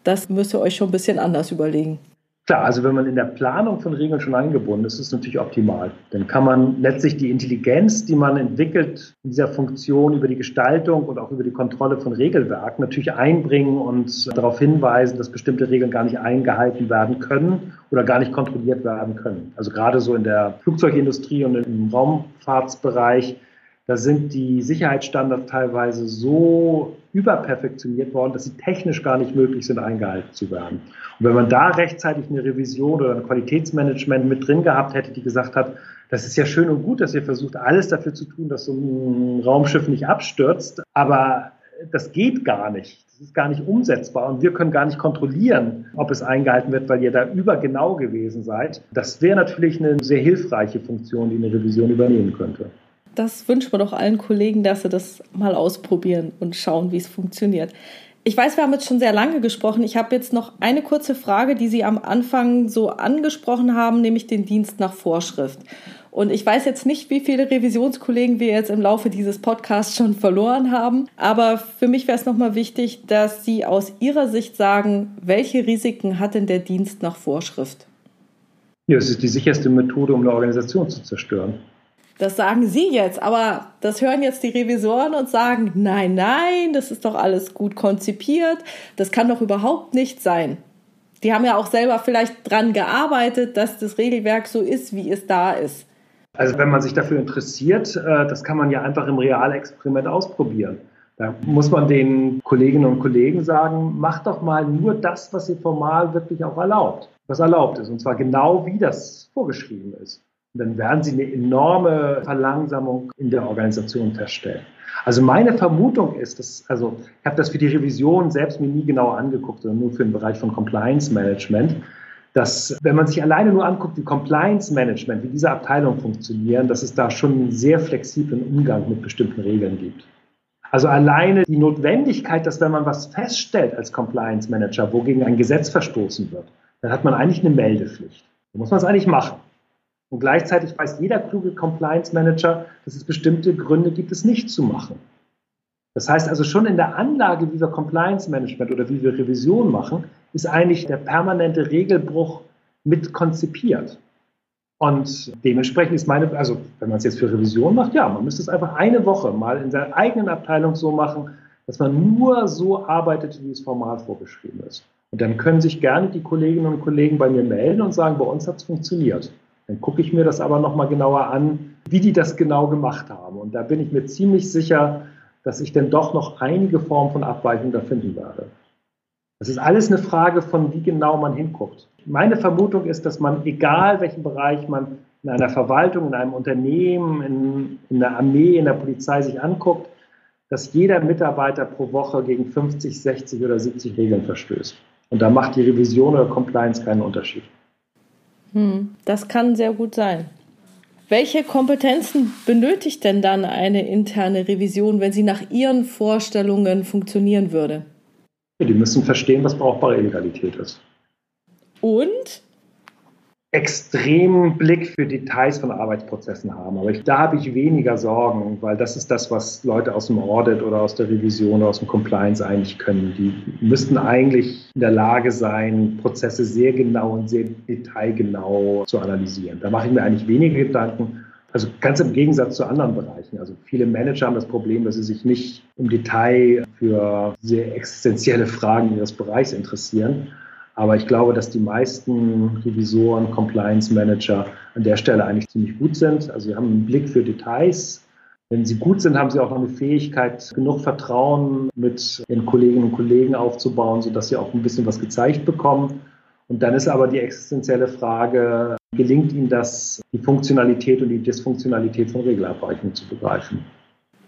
Das müsst ihr euch schon ein bisschen anders überlegen. Klar, also wenn man in der Planung von Regeln schon eingebunden ist, ist es natürlich optimal. Dann kann man letztlich die Intelligenz, die man entwickelt in dieser Funktion über die Gestaltung und auch über die Kontrolle von Regelwerken natürlich einbringen und darauf hinweisen, dass bestimmte Regeln gar nicht eingehalten werden können oder gar nicht kontrolliert werden können. Also gerade so in der Flugzeugindustrie und im Raumfahrtsbereich da sind die Sicherheitsstandards teilweise so überperfektioniert worden, dass sie technisch gar nicht möglich sind, eingehalten zu werden. Und wenn man da rechtzeitig eine Revision oder ein Qualitätsmanagement mit drin gehabt hätte, die gesagt hat, das ist ja schön und gut, dass ihr versucht, alles dafür zu tun, dass so ein Raumschiff nicht abstürzt, aber das geht gar nicht. Das ist gar nicht umsetzbar und wir können gar nicht kontrollieren, ob es eingehalten wird, weil ihr da übergenau gewesen seid. Das wäre natürlich eine sehr hilfreiche Funktion, die eine Revision übernehmen könnte das wünschen wir doch allen Kollegen, dass sie das mal ausprobieren und schauen, wie es funktioniert. Ich weiß, wir haben jetzt schon sehr lange gesprochen. Ich habe jetzt noch eine kurze Frage, die Sie am Anfang so angesprochen haben, nämlich den Dienst nach Vorschrift. Und ich weiß jetzt nicht, wie viele Revisionskollegen wir jetzt im Laufe dieses Podcasts schon verloren haben. Aber für mich wäre es nochmal wichtig, dass Sie aus Ihrer Sicht sagen, welche Risiken hat denn der Dienst nach Vorschrift? Ja, es ist die sicherste Methode, um eine Organisation zu zerstören. Das sagen Sie jetzt, aber das hören jetzt die Revisoren und sagen, nein, nein, das ist doch alles gut konzipiert, das kann doch überhaupt nicht sein. Die haben ja auch selber vielleicht dran gearbeitet, dass das Regelwerk so ist, wie es da ist. Also wenn man sich dafür interessiert, äh, das kann man ja einfach im Realexperiment ausprobieren. Da muss man den Kolleginnen und Kollegen sagen, macht doch mal nur das, was ihr formal wirklich auch erlaubt, was erlaubt ist. Und zwar genau wie das vorgeschrieben ist dann werden sie eine enorme Verlangsamung in der Organisation feststellen. Also meine Vermutung ist, dass, also ich habe das für die Revision selbst mir nie genauer angeguckt, sondern nur für den Bereich von Compliance Management, dass wenn man sich alleine nur anguckt, wie Compliance Management, wie diese Abteilungen funktionieren, dass es da schon einen sehr flexiblen Umgang mit bestimmten Regeln gibt. Also alleine die Notwendigkeit, dass wenn man was feststellt als Compliance Manager, wogegen ein Gesetz verstoßen wird, dann hat man eigentlich eine Meldepflicht. Da muss man es eigentlich machen. Und gleichzeitig weiß jeder kluge Compliance Manager, dass es bestimmte Gründe gibt, es nicht zu machen. Das heißt also schon in der Anlage, wie wir Compliance Management oder wie wir Revision machen, ist eigentlich der permanente Regelbruch mit konzipiert. Und dementsprechend ist meine, also wenn man es jetzt für Revision macht, ja, man müsste es einfach eine Woche mal in seiner eigenen Abteilung so machen, dass man nur so arbeitet, wie es formal vorgeschrieben ist. Und dann können sich gerne die Kolleginnen und Kollegen bei mir melden und sagen, bei uns hat es funktioniert. Dann gucke ich mir das aber nochmal genauer an, wie die das genau gemacht haben. Und da bin ich mir ziemlich sicher, dass ich dann doch noch einige Formen von Abweichungen da finden werde. Das ist alles eine Frage von, wie genau man hinguckt. Meine Vermutung ist, dass man, egal welchen Bereich man in einer Verwaltung, in einem Unternehmen, in, in der Armee, in der Polizei sich anguckt, dass jeder Mitarbeiter pro Woche gegen 50, 60 oder 70 Regeln verstößt. Und da macht die Revision oder Compliance keinen Unterschied. Hm, das kann sehr gut sein. Welche Kompetenzen benötigt denn dann eine interne Revision, wenn sie nach Ihren Vorstellungen funktionieren würde? Die müssen verstehen, was brauchbare Illegalität ist. Und extremen Blick für Details von Arbeitsprozessen haben. Aber ich, da habe ich weniger Sorgen, weil das ist das, was Leute aus dem Audit oder aus der Revision oder aus dem Compliance eigentlich können. Die müssten eigentlich in der Lage sein, Prozesse sehr genau und sehr detailgenau zu analysieren. Da mache ich mir eigentlich weniger Gedanken. Also ganz im Gegensatz zu anderen Bereichen. Also viele Manager haben das Problem, dass sie sich nicht im Detail für sehr existenzielle Fragen ihres Bereichs interessieren. Aber ich glaube, dass die meisten Revisoren, Compliance Manager an der Stelle eigentlich ziemlich gut sind. Also sie haben einen Blick für Details. Wenn sie gut sind, haben sie auch noch eine Fähigkeit, genug Vertrauen mit ihren Kolleginnen und Kollegen aufzubauen, sodass sie auch ein bisschen was gezeigt bekommen. Und dann ist aber die existenzielle Frage, gelingt ihnen das, die Funktionalität und die Dysfunktionalität von Regelabweichungen zu begreifen?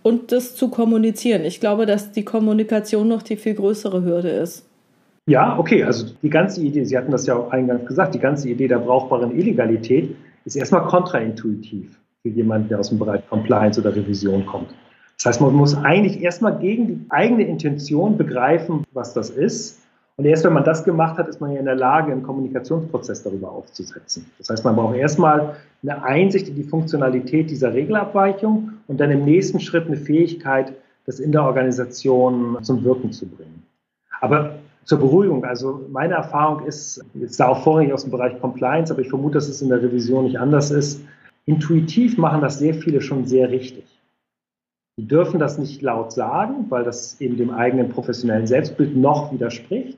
Und das zu kommunizieren. Ich glaube, dass die Kommunikation noch die viel größere Hürde ist. Ja, okay, also die ganze Idee, Sie hatten das ja auch eingangs gesagt, die ganze Idee der brauchbaren Illegalität ist erstmal kontraintuitiv für jemanden, der aus dem Bereich Compliance oder Revision kommt. Das heißt, man muss eigentlich erstmal gegen die eigene Intention begreifen, was das ist. Und erst wenn man das gemacht hat, ist man ja in der Lage, einen Kommunikationsprozess darüber aufzusetzen. Das heißt, man braucht erstmal eine Einsicht in die Funktionalität dieser Regelabweichung und dann im nächsten Schritt eine Fähigkeit, das in der Organisation zum Wirken zu bringen. Aber Zur Beruhigung, also meine Erfahrung ist, jetzt da auch vorrangig aus dem Bereich Compliance, aber ich vermute, dass es in der Revision nicht anders ist. Intuitiv machen das sehr viele schon sehr richtig. Die dürfen das nicht laut sagen, weil das eben dem eigenen professionellen Selbstbild noch widerspricht.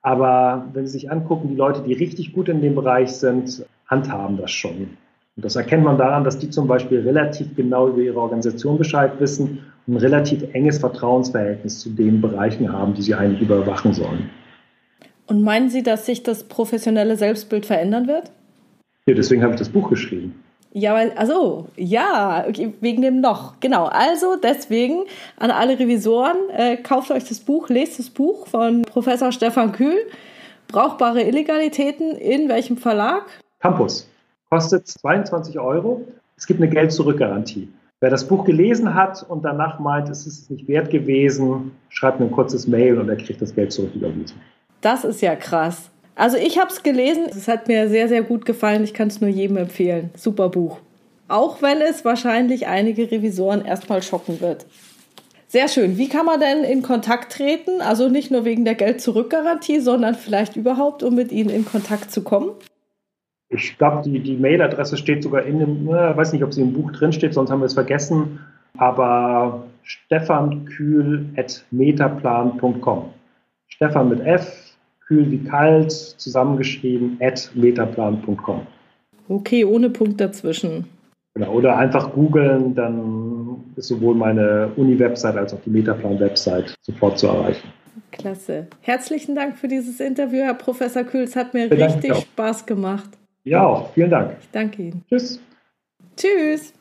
Aber wenn Sie sich angucken, die Leute, die richtig gut in dem Bereich sind, handhaben das schon. Und das erkennt man daran, dass die zum Beispiel relativ genau über ihre Organisation Bescheid wissen und ein relativ enges Vertrauensverhältnis zu den Bereichen haben, die sie eigentlich überwachen sollen. Und meinen Sie, dass sich das professionelle Selbstbild verändern wird? Ja, deswegen habe ich das Buch geschrieben. Ja, weil, also, ja, wegen dem noch. Genau. Also, deswegen an alle Revisoren, äh, kauft euch das Buch, lest das Buch von Professor Stefan Kühl. Brauchbare Illegalitäten in welchem Verlag? Campus. Kostet 22 Euro. Es gibt eine Geld-Zurück-Garantie. Wer das Buch gelesen hat und danach meint, es ist nicht wert gewesen, schreibt mir ein kurzes Mail und er kriegt das Geld zurück überwiesen. Das ist ja krass. Also ich habe es gelesen, es hat mir sehr, sehr gut gefallen. Ich kann es nur jedem empfehlen. Super Buch. Auch wenn es wahrscheinlich einige Revisoren erstmal schocken wird. Sehr schön. Wie kann man denn in Kontakt treten? Also nicht nur wegen der Geld-Zurück-Garantie, sondern vielleicht überhaupt, um mit Ihnen in Kontakt zu kommen? Ich glaube, die, die Mailadresse steht sogar in dem, ich weiß nicht, ob sie im Buch drin steht, sonst haben wir es vergessen, aber stefankühl.metaplan.com. Stefan mit F, kühl wie kalt, zusammengeschrieben, at metaplan.com. Okay, ohne Punkt dazwischen. Genau, oder einfach googeln, dann ist sowohl meine Uni-Website als auch die Metaplan-Website sofort zu erreichen. Klasse. Herzlichen Dank für dieses Interview, Herr Professor Kühl. Es hat mir Vielen richtig Spaß gemacht. Ja, auch. Vielen Dank. Ich danke Ihnen. Tschüss. Tschüss.